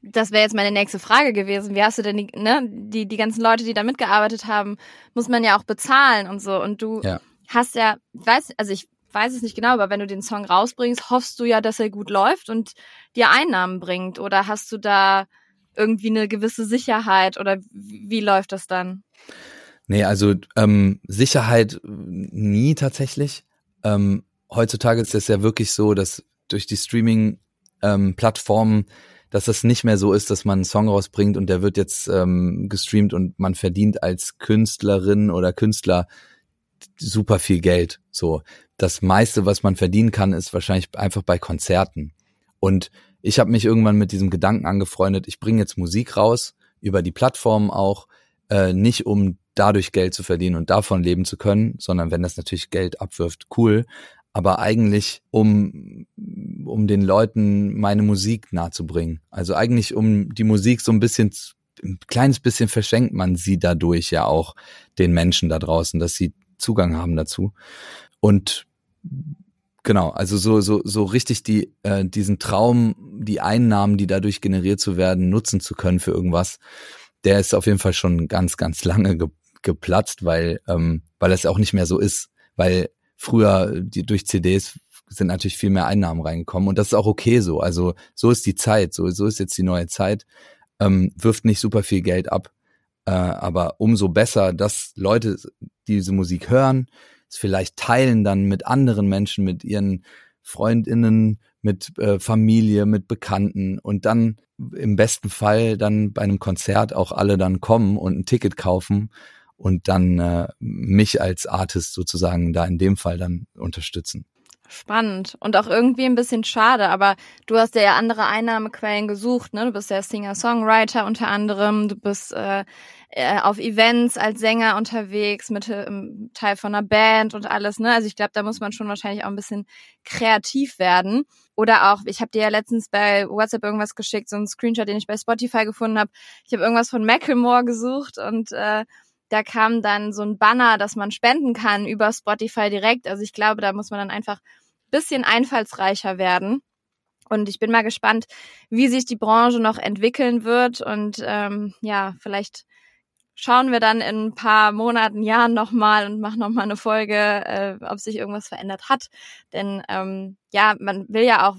das wäre jetzt meine nächste Frage gewesen. Wie hast du denn die, ne, die, die ganzen Leute, die da mitgearbeitet haben, muss man ja auch bezahlen und so. Und du ja hast ja, weiß, also ich weiß es nicht genau, aber wenn du den Song rausbringst, hoffst du ja, dass er gut läuft und dir Einnahmen bringt. Oder hast du da irgendwie eine gewisse Sicherheit oder wie, läuft das dann? Nee, also ähm, Sicherheit nie tatsächlich. Ähm, heutzutage ist es ja wirklich so, dass durch die Streaming-Plattformen, ähm, dass das nicht mehr so ist, dass man einen Song rausbringt und der wird jetzt ähm, gestreamt und man verdient als Künstlerin oder Künstler super viel Geld. So, das meiste, was man verdienen kann, ist wahrscheinlich einfach bei Konzerten. Und ich habe mich irgendwann mit diesem Gedanken angefreundet, ich bringe jetzt Musik raus, über die Plattformen auch, äh, nicht um dadurch Geld zu verdienen und davon leben zu können, sondern wenn das natürlich Geld abwirft, cool. Aber eigentlich, um, um den Leuten meine Musik nahezubringen. Also eigentlich, um die Musik so ein bisschen ein kleines bisschen verschenkt man sie dadurch ja auch den Menschen da draußen, dass sie Zugang haben dazu. Und genau, also so, so, so richtig die, äh, diesen Traum, die Einnahmen, die dadurch generiert zu werden, nutzen zu können für irgendwas, der ist auf jeden Fall schon ganz, ganz lange ge geplatzt, weil, ähm, weil es auch nicht mehr so ist. Weil früher die, durch CDs sind natürlich viel mehr Einnahmen reingekommen und das ist auch okay so. Also so ist die Zeit, so, so ist jetzt die neue Zeit. Ähm, wirft nicht super viel Geld ab. Äh, aber umso besser, dass Leute diese Musik hören, es vielleicht teilen dann mit anderen Menschen, mit ihren Freundinnen, mit äh, Familie, mit Bekannten und dann im besten Fall dann bei einem Konzert auch alle dann kommen und ein Ticket kaufen und dann äh, mich als Artist sozusagen da in dem Fall dann unterstützen. Spannend und auch irgendwie ein bisschen schade, aber du hast ja andere Einnahmequellen gesucht, ne? Du bist ja Singer-Songwriter unter anderem, du bist äh, äh, auf Events als Sänger unterwegs, mit ähm, Teil von einer Band und alles, ne? Also ich glaube, da muss man schon wahrscheinlich auch ein bisschen kreativ werden. Oder auch, ich habe dir ja letztens bei WhatsApp irgendwas geschickt, so ein Screenshot, den ich bei Spotify gefunden habe. Ich habe irgendwas von Macklemore gesucht und äh, da kam dann so ein Banner, dass man spenden kann über Spotify direkt. Also ich glaube, da muss man dann einfach bisschen einfallsreicher werden. Und ich bin mal gespannt, wie sich die Branche noch entwickeln wird. Und ähm, ja, vielleicht schauen wir dann in ein paar Monaten, Jahren nochmal und machen nochmal eine Folge, äh, ob sich irgendwas verändert hat. Denn ähm, ja, man will ja auch,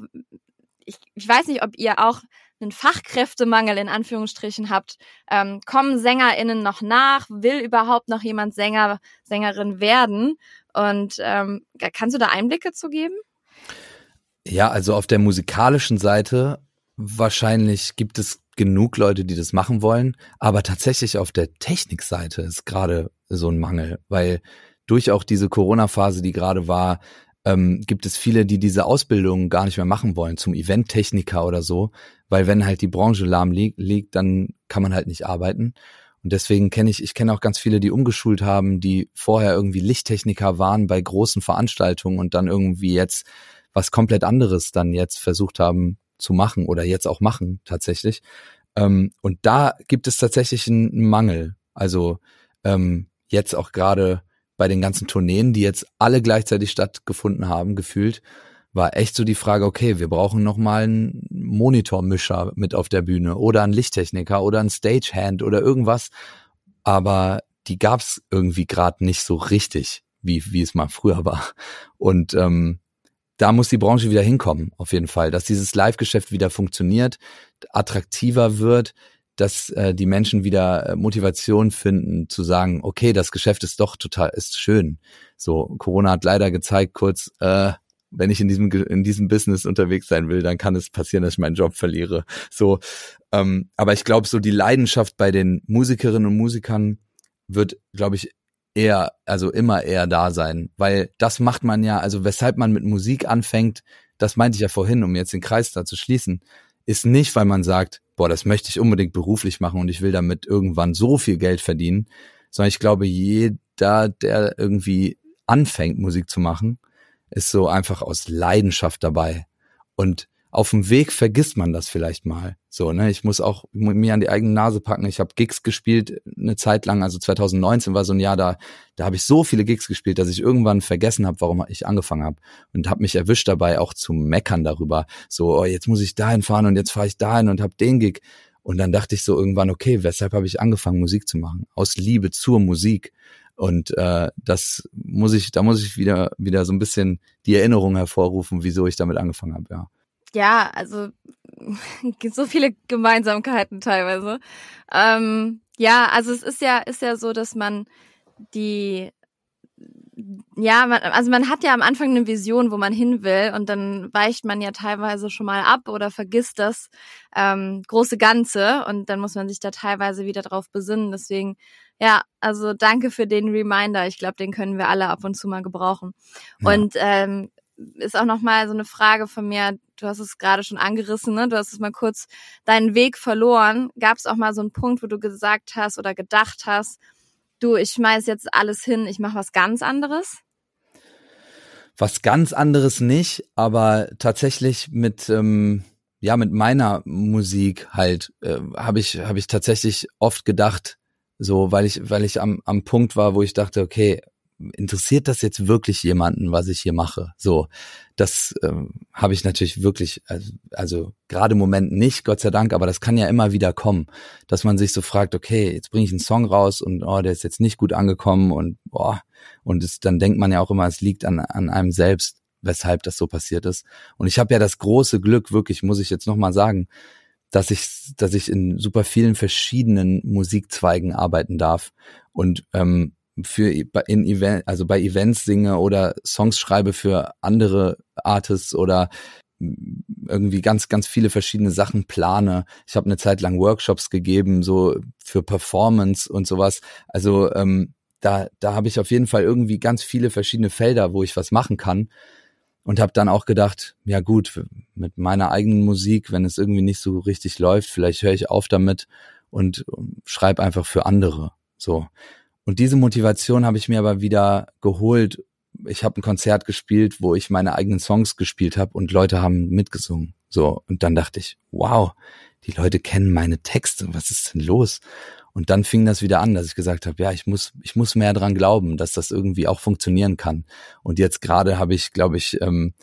ich, ich weiß nicht, ob ihr auch einen Fachkräftemangel in Anführungsstrichen habt, ähm, kommen SängerInnen noch nach? Will überhaupt noch jemand Sänger, Sängerin werden? Und ähm, kannst du da Einblicke zu geben? Ja, also auf der musikalischen Seite wahrscheinlich gibt es genug Leute, die das machen wollen, aber tatsächlich auf der Technikseite ist gerade so ein Mangel, weil durch auch diese Corona-Phase, die gerade war, ähm, gibt es viele, die diese Ausbildung gar nicht mehr machen wollen zum Eventtechniker oder so, weil wenn halt die Branche lahm liegt, liegt, dann kann man halt nicht arbeiten. Und deswegen kenne ich, ich kenne auch ganz viele, die umgeschult haben, die vorher irgendwie Lichttechniker waren bei großen Veranstaltungen und dann irgendwie jetzt was komplett anderes dann jetzt versucht haben zu machen oder jetzt auch machen tatsächlich. Ähm, und da gibt es tatsächlich einen Mangel. Also ähm, jetzt auch gerade bei den ganzen Tourneen, die jetzt alle gleichzeitig stattgefunden haben, gefühlt, war echt so die Frage, okay, wir brauchen noch mal einen Monitormischer mit auf der Bühne oder einen Lichttechniker oder einen Stagehand oder irgendwas. Aber die gab's irgendwie gerade nicht so richtig, wie, wie es mal früher war. Und ähm, da muss die Branche wieder hinkommen, auf jeden Fall, dass dieses Live-Geschäft wieder funktioniert, attraktiver wird, dass äh, die Menschen wieder äh, Motivation finden zu sagen, okay, das Geschäft ist doch total, ist schön. So, Corona hat leider gezeigt, kurz, äh, wenn ich in diesem in diesem Business unterwegs sein will, dann kann es passieren, dass ich meinen Job verliere. So, ähm, aber ich glaube, so die Leidenschaft bei den Musikerinnen und Musikern wird, glaube ich, eher, also immer eher da sein, weil das macht man ja, also weshalb man mit Musik anfängt, das meinte ich ja vorhin, um jetzt den Kreis da zu schließen, ist nicht, weil man sagt, boah, das möchte ich unbedingt beruflich machen und ich will damit irgendwann so viel Geld verdienen, sondern ich glaube, jeder, der irgendwie anfängt, Musik zu machen, ist so einfach aus Leidenschaft dabei. Und auf dem Weg vergisst man das vielleicht mal. So, ne, ich muss auch mir an die eigene Nase packen. Ich habe Gigs gespielt eine Zeit lang, also 2019 war so ein Jahr da, da habe ich so viele Gigs gespielt, dass ich irgendwann vergessen habe, warum ich angefangen habe und habe mich erwischt dabei auch zu meckern darüber. So, oh, jetzt muss ich dahin fahren und jetzt fahre ich dahin und habe den Gig und dann dachte ich so irgendwann, okay, weshalb habe ich angefangen Musik zu machen? Aus Liebe zur Musik. Und äh, das muss ich, da muss ich wieder wieder so ein bisschen die Erinnerung hervorrufen, wieso ich damit angefangen habe, ja. Ja, also so viele Gemeinsamkeiten teilweise. Ähm, ja, also es ist ja ist ja so, dass man die ja, man, also man hat ja am Anfang eine Vision, wo man hin will, und dann weicht man ja teilweise schon mal ab oder vergisst das ähm, große Ganze und dann muss man sich da teilweise wieder drauf besinnen. Deswegen, ja, also danke für den Reminder. Ich glaube, den können wir alle ab und zu mal gebrauchen. Ja. Und ähm, ist auch nochmal so eine Frage von mir. Du hast es gerade schon angerissen, ne? Du hast es mal kurz deinen Weg verloren. Gab es auch mal so einen Punkt, wo du gesagt hast oder gedacht hast, du, ich schmeiß jetzt alles hin, ich mache was ganz anderes? Was ganz anderes nicht, aber tatsächlich mit ähm, ja mit meiner Musik halt äh, habe ich habe ich tatsächlich oft gedacht, so weil ich weil ich am am Punkt war, wo ich dachte, okay, interessiert das jetzt wirklich jemanden, was ich hier mache? So, das ähm, habe ich natürlich wirklich, also, also gerade im Moment nicht, Gott sei Dank, aber das kann ja immer wieder kommen, dass man sich so fragt, okay, jetzt bringe ich einen Song raus und oh, der ist jetzt nicht gut angekommen und boah, und es, dann denkt man ja auch immer, es liegt an, an einem selbst, weshalb das so passiert ist. Und ich habe ja das große Glück, wirklich, muss ich jetzt nochmal sagen, dass ich, dass ich in super vielen verschiedenen Musikzweigen arbeiten darf und ähm, für in Event, also bei Events singe oder Songs schreibe für andere Artists oder irgendwie ganz, ganz viele verschiedene Sachen plane. Ich habe eine Zeit lang Workshops gegeben, so für Performance und sowas. Also ähm, da, da habe ich auf jeden Fall irgendwie ganz viele verschiedene Felder, wo ich was machen kann. und habe dann auch gedacht, ja gut, mit meiner eigenen Musik, wenn es irgendwie nicht so richtig läuft, vielleicht höre ich auf damit und schreibe einfach für andere. So. Und diese Motivation habe ich mir aber wieder geholt. Ich habe ein Konzert gespielt, wo ich meine eigenen Songs gespielt habe und Leute haben mitgesungen. So. Und dann dachte ich, wow, die Leute kennen meine Texte. Was ist denn los? Und dann fing das wieder an, dass ich gesagt habe, ja, ich muss, ich muss mehr dran glauben, dass das irgendwie auch funktionieren kann. Und jetzt gerade habe ich, glaube ich, ähm,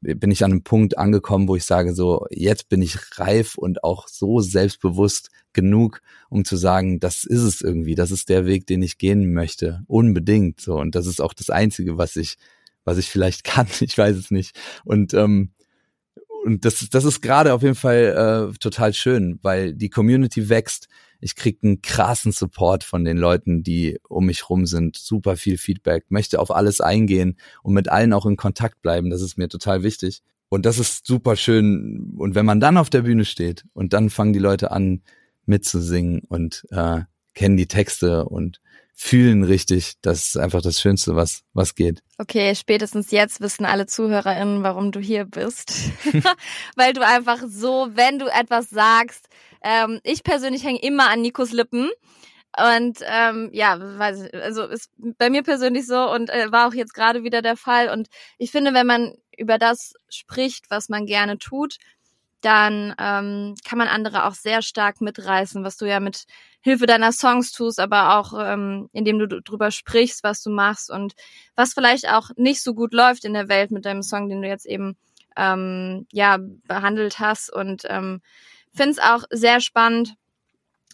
bin ich an einem Punkt angekommen, wo ich sage, so, jetzt bin ich reif und auch so selbstbewusst genug, um zu sagen, das ist es irgendwie, das ist der Weg, den ich gehen möchte. Unbedingt. So. Und das ist auch das Einzige, was ich, was ich vielleicht kann. Ich weiß es nicht. Und, ähm, und das, das ist gerade auf jeden Fall äh, total schön, weil die Community wächst ich krieg einen krassen Support von den Leuten, die um mich rum sind, super viel Feedback, möchte auf alles eingehen und mit allen auch in Kontakt bleiben, das ist mir total wichtig. Und das ist super schön. Und wenn man dann auf der Bühne steht und dann fangen die Leute an mitzusingen und äh, kennen die Texte und fühlen richtig. Das ist einfach das Schönste, was, was geht. Okay, spätestens jetzt wissen alle ZuhörerInnen, warum du hier bist. Weil du einfach so, wenn du etwas sagst, ähm, ich persönlich hänge immer an Nikos Lippen. Und ähm, ja, weiß ich, also ist bei mir persönlich so und äh, war auch jetzt gerade wieder der Fall. Und ich finde, wenn man über das spricht, was man gerne tut, dann ähm, kann man andere auch sehr stark mitreißen, was du ja mit Hilfe deiner Songs tust, aber auch ähm, indem du drüber sprichst, was du machst und was vielleicht auch nicht so gut läuft in der Welt mit deinem Song, den du jetzt eben ähm, ja behandelt hast und ähm, finde es auch sehr spannend,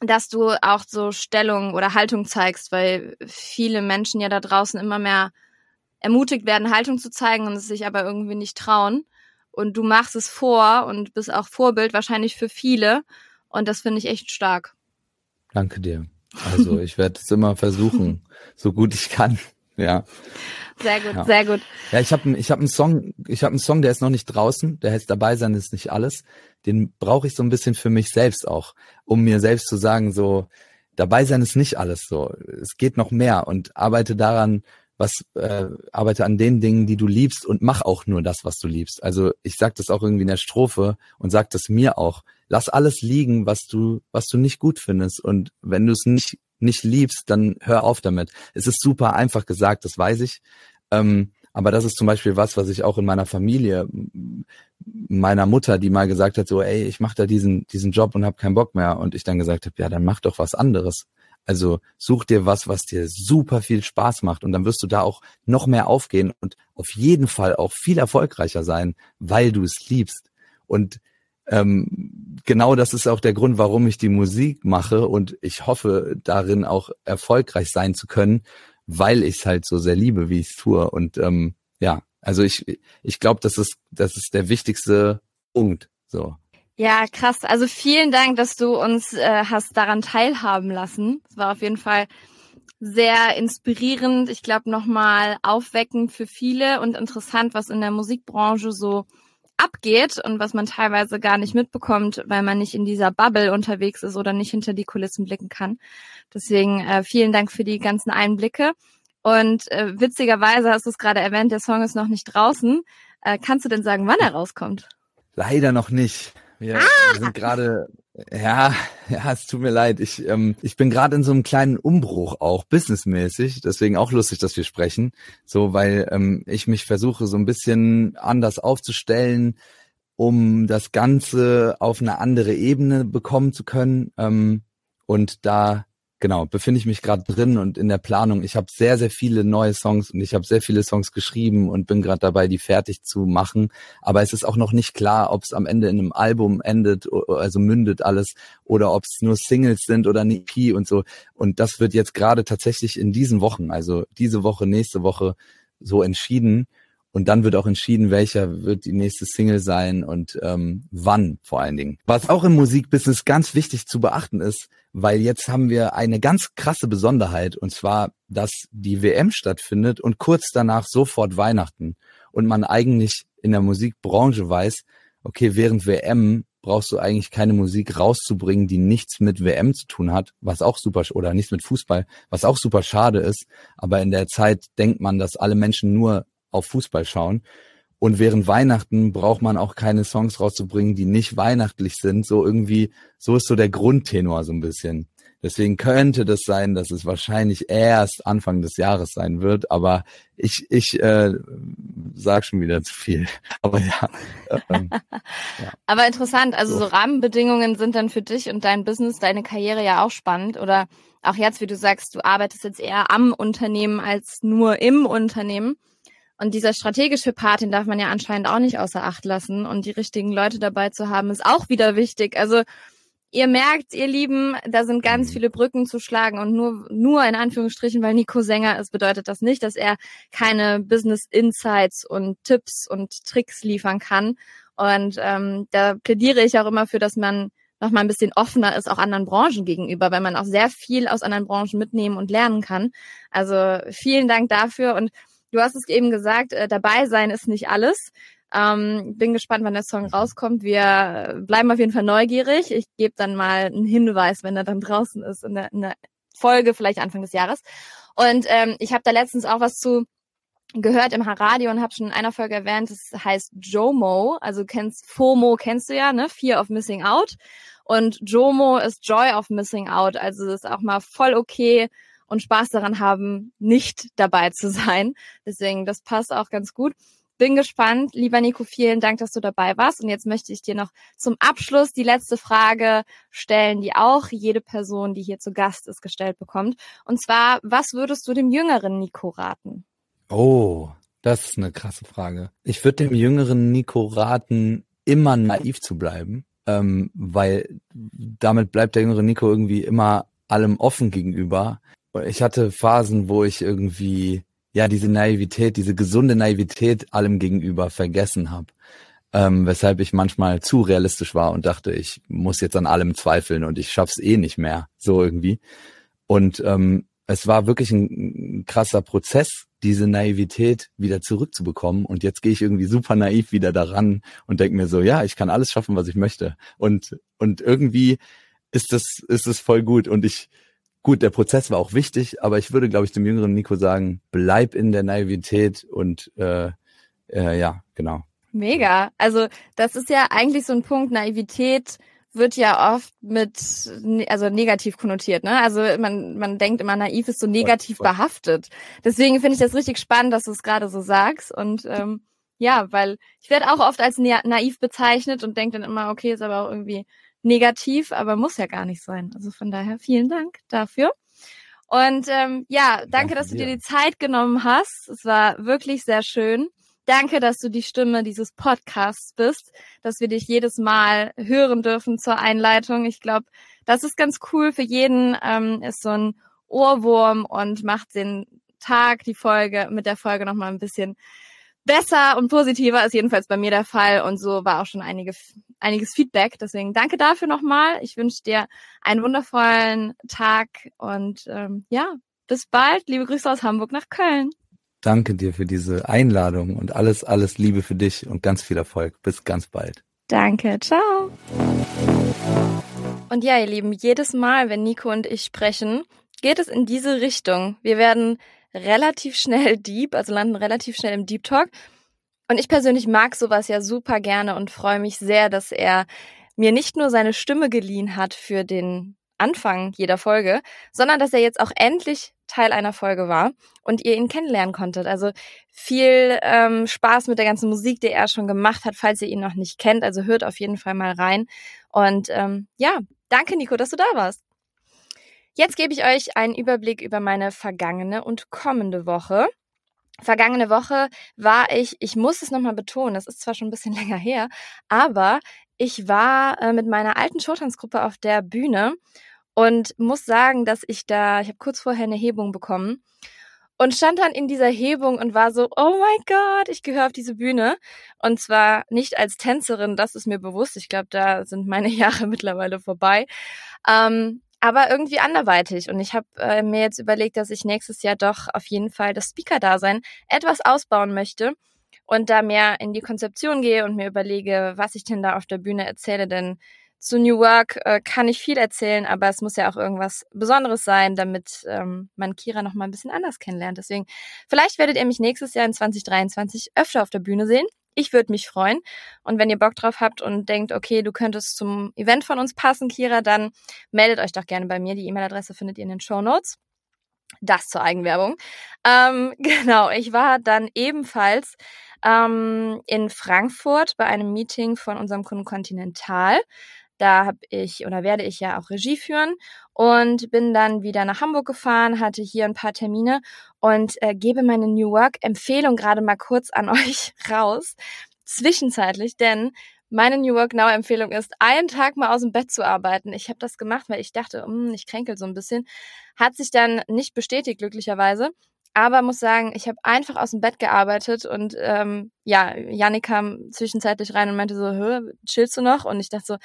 dass du auch so Stellung oder Haltung zeigst, weil viele Menschen ja da draußen immer mehr ermutigt werden, Haltung zu zeigen und es sich aber irgendwie nicht trauen. Und du machst es vor und bist auch Vorbild wahrscheinlich für viele. Und das finde ich echt stark. Danke dir. Also ich werde es immer versuchen, so gut ich kann. Ja. Sehr gut, ja. sehr gut. Ja, ich habe ich hab einen Song, ich habe einen Song, der ist noch nicht draußen, der heißt dabei sein ist nicht alles. Den brauche ich so ein bisschen für mich selbst auch, um mir selbst zu sagen, so dabei sein ist nicht alles so. Es geht noch mehr und arbeite daran, was äh, arbeite an den Dingen, die du liebst und mach auch nur das, was du liebst. Also ich sag das auch irgendwie in der Strophe und sag das mir auch. Lass alles liegen, was du was du nicht gut findest und wenn du es nicht nicht liebst, dann hör auf damit. Es ist super einfach gesagt, das weiß ich. Ähm, aber das ist zum Beispiel was, was ich auch in meiner Familie, meiner Mutter, die mal gesagt hat, so, ey, ich mache da diesen, diesen Job und habe keinen Bock mehr. Und ich dann gesagt habe, ja, dann mach doch was anderes. Also such dir was, was dir super viel Spaß macht und dann wirst du da auch noch mehr aufgehen und auf jeden Fall auch viel erfolgreicher sein, weil du es liebst. Und ähm, genau das ist auch der Grund, warum ich die Musik mache und ich hoffe darin auch erfolgreich sein zu können, weil ich es halt so sehr liebe, wie ich es tue. Und ähm, ja, also ich, ich glaube, das ist, das ist der wichtigste Punkt. So. Ja, krass. Also vielen Dank, dass du uns äh, hast daran teilhaben lassen. Es war auf jeden Fall sehr inspirierend. Ich glaube, nochmal aufweckend für viele und interessant, was in der Musikbranche so abgeht und was man teilweise gar nicht mitbekommt, weil man nicht in dieser Bubble unterwegs ist oder nicht hinter die Kulissen blicken kann. Deswegen äh, vielen Dank für die ganzen Einblicke. Und äh, witzigerweise hast du es gerade erwähnt, der Song ist noch nicht draußen. Äh, kannst du denn sagen, wann er rauskommt? Leider noch nicht. Wir, ah! wir sind gerade, ja, ja, es tut mir leid. Ich, ähm, ich bin gerade in so einem kleinen Umbruch auch, businessmäßig. Deswegen auch lustig, dass wir sprechen. So, weil ähm, ich mich versuche, so ein bisschen anders aufzustellen, um das Ganze auf eine andere Ebene bekommen zu können. Ähm, und da genau, befinde ich mich gerade drin und in der Planung. Ich habe sehr, sehr viele neue Songs und ich habe sehr viele Songs geschrieben und bin gerade dabei, die fertig zu machen. Aber es ist auch noch nicht klar, ob es am Ende in einem Album endet, also mündet alles, oder ob es nur Singles sind oder eine EP und so. Und das wird jetzt gerade tatsächlich in diesen Wochen, also diese Woche, nächste Woche, so entschieden. Und dann wird auch entschieden, welcher wird die nächste Single sein und ähm, wann vor allen Dingen. Was auch im Musikbusiness ganz wichtig zu beachten ist, weil jetzt haben wir eine ganz krasse Besonderheit und zwar, dass die WM stattfindet und kurz danach sofort Weihnachten und man eigentlich in der Musikbranche weiß, okay, während WM brauchst du eigentlich keine Musik rauszubringen, die nichts mit WM zu tun hat, was auch super, oder nichts mit Fußball, was auch super schade ist. Aber in der Zeit denkt man, dass alle Menschen nur auf Fußball schauen. Und während Weihnachten braucht man auch keine Songs rauszubringen, die nicht weihnachtlich sind. So irgendwie, so ist so der Grundtenor so ein bisschen. Deswegen könnte das sein, dass es wahrscheinlich erst Anfang des Jahres sein wird. Aber ich, ich äh, sag schon wieder zu viel. Aber ja, ähm, ja. Aber interessant. Also so. so Rahmenbedingungen sind dann für dich und dein Business, deine Karriere ja auch spannend. Oder auch jetzt, wie du sagst, du arbeitest jetzt eher am Unternehmen als nur im Unternehmen. Und dieser strategische Part, den darf man ja anscheinend auch nicht außer Acht lassen. Und die richtigen Leute dabei zu haben, ist auch wieder wichtig. Also Ihr merkt, ihr Lieben, da sind ganz mhm. viele Brücken zu schlagen und nur, nur in Anführungsstrichen, weil Nico Sänger ist, bedeutet das nicht, dass er keine Business Insights und Tipps und Tricks liefern kann. Und ähm, da plädiere ich auch immer für, dass man noch mal ein bisschen offener ist, auch anderen Branchen gegenüber, weil man auch sehr viel aus anderen Branchen mitnehmen und lernen kann. Also vielen Dank dafür und du hast es eben gesagt, äh, dabei sein ist nicht alles. Ähm, bin gespannt, wann der Song rauskommt. Wir bleiben auf jeden Fall neugierig. Ich gebe dann mal einen Hinweis, wenn er dann draußen ist in der, in der Folge, vielleicht Anfang des Jahres. Und ähm, ich habe da letztens auch was zu gehört im Radio und habe schon in einer Folge erwähnt, das heißt JOMO, also kennst FOMO kennst du ja, ne? Fear of Missing Out. Und JOMO ist Joy of Missing Out, also das ist auch mal voll okay und Spaß daran haben, nicht dabei zu sein. Deswegen, das passt auch ganz gut bin gespannt. Lieber Nico, vielen Dank, dass du dabei warst. Und jetzt möchte ich dir noch zum Abschluss die letzte Frage stellen, die auch jede Person, die hier zu Gast ist, gestellt bekommt. Und zwar, was würdest du dem jüngeren Nico raten? Oh, das ist eine krasse Frage. Ich würde dem jüngeren Nico raten, immer naiv zu bleiben, ähm, weil damit bleibt der jüngere Nico irgendwie immer allem offen gegenüber. Ich hatte Phasen, wo ich irgendwie ja diese Naivität, diese gesunde Naivität allem gegenüber vergessen habe. Ähm, weshalb ich manchmal zu realistisch war und dachte, ich muss jetzt an allem zweifeln und ich schaff's eh nicht mehr, so irgendwie. Und ähm, es war wirklich ein, ein krasser Prozess, diese Naivität wieder zurückzubekommen. Und jetzt gehe ich irgendwie super naiv wieder daran und denke mir so, ja, ich kann alles schaffen, was ich möchte. Und und irgendwie ist das ist es voll gut. Und ich Gut, der Prozess war auch wichtig, aber ich würde, glaube ich, dem jüngeren Nico sagen, bleib in der Naivität und äh, äh, ja, genau. Mega. Also das ist ja eigentlich so ein Punkt, Naivität wird ja oft mit also negativ konnotiert, ne? Also man man denkt immer naiv ist so negativ voll, voll. behaftet. Deswegen finde ich das richtig spannend, dass du es gerade so sagst und ähm, ja, weil ich werde auch oft als naiv bezeichnet und denke dann immer, okay, ist aber auch irgendwie negativ, aber muss ja gar nicht sein. Also von daher vielen Dank dafür. Und ähm, ja, danke, dass du dir die Zeit genommen hast. Es war wirklich sehr schön. Danke, dass du die Stimme dieses Podcasts bist, dass wir dich jedes Mal hören dürfen zur Einleitung. Ich glaube, das ist ganz cool für jeden, ähm, ist so ein Ohrwurm und macht den Tag, die Folge mit der Folge nochmal ein bisschen besser und positiver ist jedenfalls bei mir der Fall und so war auch schon einige, einiges Feedback. Deswegen danke dafür nochmal. Ich wünsche dir einen wundervollen Tag und ähm, ja, bis bald. Liebe Grüße aus Hamburg nach Köln. Danke dir für diese Einladung und alles, alles Liebe für dich und ganz viel Erfolg. Bis ganz bald. Danke, ciao. Und ja, ihr Lieben, jedes Mal, wenn Nico und ich sprechen, geht es in diese Richtung. Wir werden relativ schnell deep, also landen relativ schnell im Deep Talk. Und ich persönlich mag sowas ja super gerne und freue mich sehr, dass er mir nicht nur seine Stimme geliehen hat für den Anfang jeder Folge, sondern dass er jetzt auch endlich Teil einer Folge war und ihr ihn kennenlernen konntet. Also viel ähm, Spaß mit der ganzen Musik, die er schon gemacht hat, falls ihr ihn noch nicht kennt. Also hört auf jeden Fall mal rein. Und ähm, ja, danke Nico, dass du da warst. Jetzt gebe ich euch einen Überblick über meine vergangene und kommende Woche. Vergangene Woche war ich, ich muss es nochmal betonen, das ist zwar schon ein bisschen länger her, aber ich war äh, mit meiner alten Showtanzgruppe auf der Bühne und muss sagen, dass ich da, ich habe kurz vorher eine Hebung bekommen und stand dann in dieser Hebung und war so, oh mein Gott, ich gehöre auf diese Bühne. Und zwar nicht als Tänzerin, das ist mir bewusst. Ich glaube, da sind meine Jahre mittlerweile vorbei. Ähm, aber irgendwie anderweitig. Und ich habe äh, mir jetzt überlegt, dass ich nächstes Jahr doch auf jeden Fall das Speaker-Dasein etwas ausbauen möchte und da mehr in die Konzeption gehe und mir überlege, was ich denn da auf der Bühne erzähle. Denn zu New Work äh, kann ich viel erzählen, aber es muss ja auch irgendwas Besonderes sein, damit ähm, man Kira noch mal ein bisschen anders kennenlernt. Deswegen, vielleicht werdet ihr mich nächstes Jahr in 2023 öfter auf der Bühne sehen. Ich würde mich freuen. Und wenn ihr Bock drauf habt und denkt, okay, du könntest zum Event von uns passen, Kira, dann meldet euch doch gerne bei mir. Die E-Mail-Adresse findet ihr in den Show Notes. Das zur Eigenwerbung. Ähm, genau, ich war dann ebenfalls ähm, in Frankfurt bei einem Meeting von unserem Kunden Continental. Da habe ich oder werde ich ja auch Regie führen und bin dann wieder nach Hamburg gefahren, hatte hier ein paar Termine und äh, gebe meine New Work Empfehlung gerade mal kurz an euch raus. Zwischenzeitlich, denn meine New Work Now Empfehlung ist, einen Tag mal aus dem Bett zu arbeiten. Ich habe das gemacht, weil ich dachte, hm, ich kränkel so ein bisschen. Hat sich dann nicht bestätigt, glücklicherweise. Aber muss sagen, ich habe einfach aus dem Bett gearbeitet und ähm, ja, Janik kam zwischenzeitlich rein und meinte so, Hö, chillst du noch? Und ich dachte so,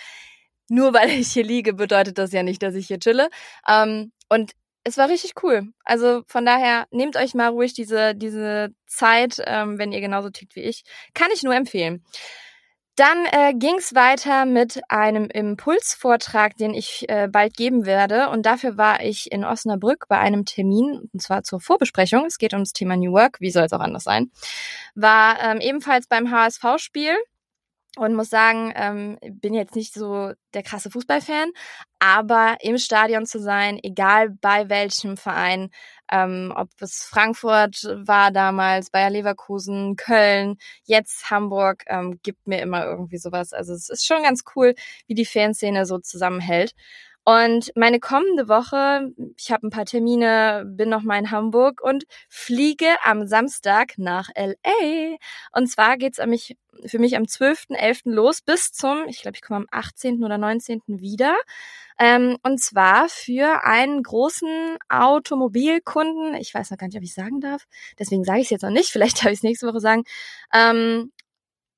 nur weil ich hier liege, bedeutet das ja nicht, dass ich hier chille. Ähm, und es war richtig cool. Also von daher nehmt euch mal ruhig diese, diese Zeit, ähm, wenn ihr genauso tickt wie ich. Kann ich nur empfehlen. Dann äh, ging es weiter mit einem Impulsvortrag, den ich äh, bald geben werde. Und dafür war ich in Osnabrück bei einem Termin, und zwar zur Vorbesprechung. Es geht ums Thema New Work, wie soll es auch anders sein. War ähm, ebenfalls beim HSV-Spiel und muss sagen, ähm, bin jetzt nicht so der krasse Fußballfan, aber im Stadion zu sein, egal bei welchem Verein, ähm, ob es Frankfurt war damals, Bayer Leverkusen, Köln, jetzt Hamburg, ähm, gibt mir immer irgendwie sowas. Also es ist schon ganz cool, wie die Fanszene so zusammenhält. Und meine kommende Woche, ich habe ein paar Termine, bin noch mal in Hamburg und fliege am Samstag nach LA. Und zwar geht's an mich, für mich am 12.11. los bis zum, ich glaube, ich komme am 18. oder 19. wieder. Ähm, und zwar für einen großen Automobilkunden. Ich weiß noch gar nicht, ob ich sagen darf. Deswegen sage ich es jetzt noch nicht. Vielleicht darf ich es nächste Woche sagen. Ähm,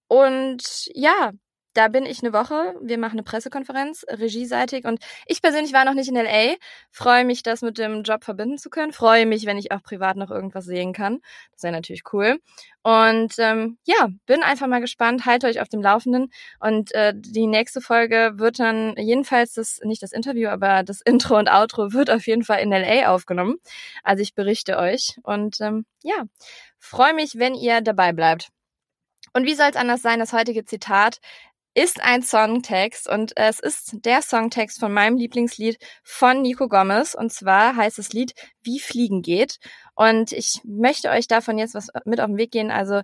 und ja, da bin ich eine Woche. Wir machen eine Pressekonferenz, regieseitig. Und ich persönlich war noch nicht in LA. Freue mich, das mit dem Job verbinden zu können. Freue mich, wenn ich auch privat noch irgendwas sehen kann. Das wäre natürlich cool. Und ähm, ja, bin einfach mal gespannt. Halte euch auf dem Laufenden. Und äh, die nächste Folge wird dann jedenfalls das, nicht das Interview, aber das Intro und Outro wird auf jeden Fall in LA aufgenommen. Also ich berichte euch. Und ähm, ja, freue mich, wenn ihr dabei bleibt. Und wie soll es anders sein, das heutige Zitat ist ein Songtext und es ist der Songtext von meinem Lieblingslied von Nico Gomez und zwar heißt das Lied Wie Fliegen geht und ich möchte euch davon jetzt was mit auf den Weg gehen, also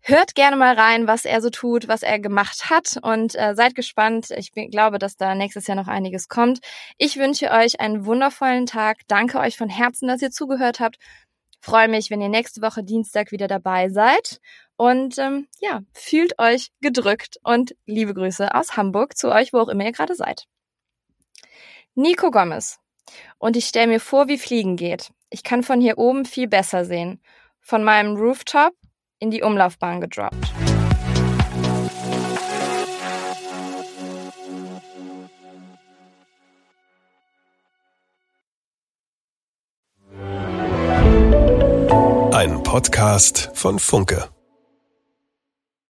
Hört gerne mal rein, was er so tut, was er gemacht hat und äh, seid gespannt. Ich bin, glaube, dass da nächstes Jahr noch einiges kommt. Ich wünsche euch einen wundervollen Tag. Danke euch von Herzen, dass ihr zugehört habt. Freue mich, wenn ihr nächste Woche Dienstag wieder dabei seid. Und ähm, ja, fühlt euch gedrückt und liebe Grüße aus Hamburg zu euch, wo auch immer ihr gerade seid. Nico Gomez. Und ich stelle mir vor, wie Fliegen geht. Ich kann von hier oben viel besser sehen. Von meinem Rooftop in die Umlaufbahn gedroppt. Podcast von Funke.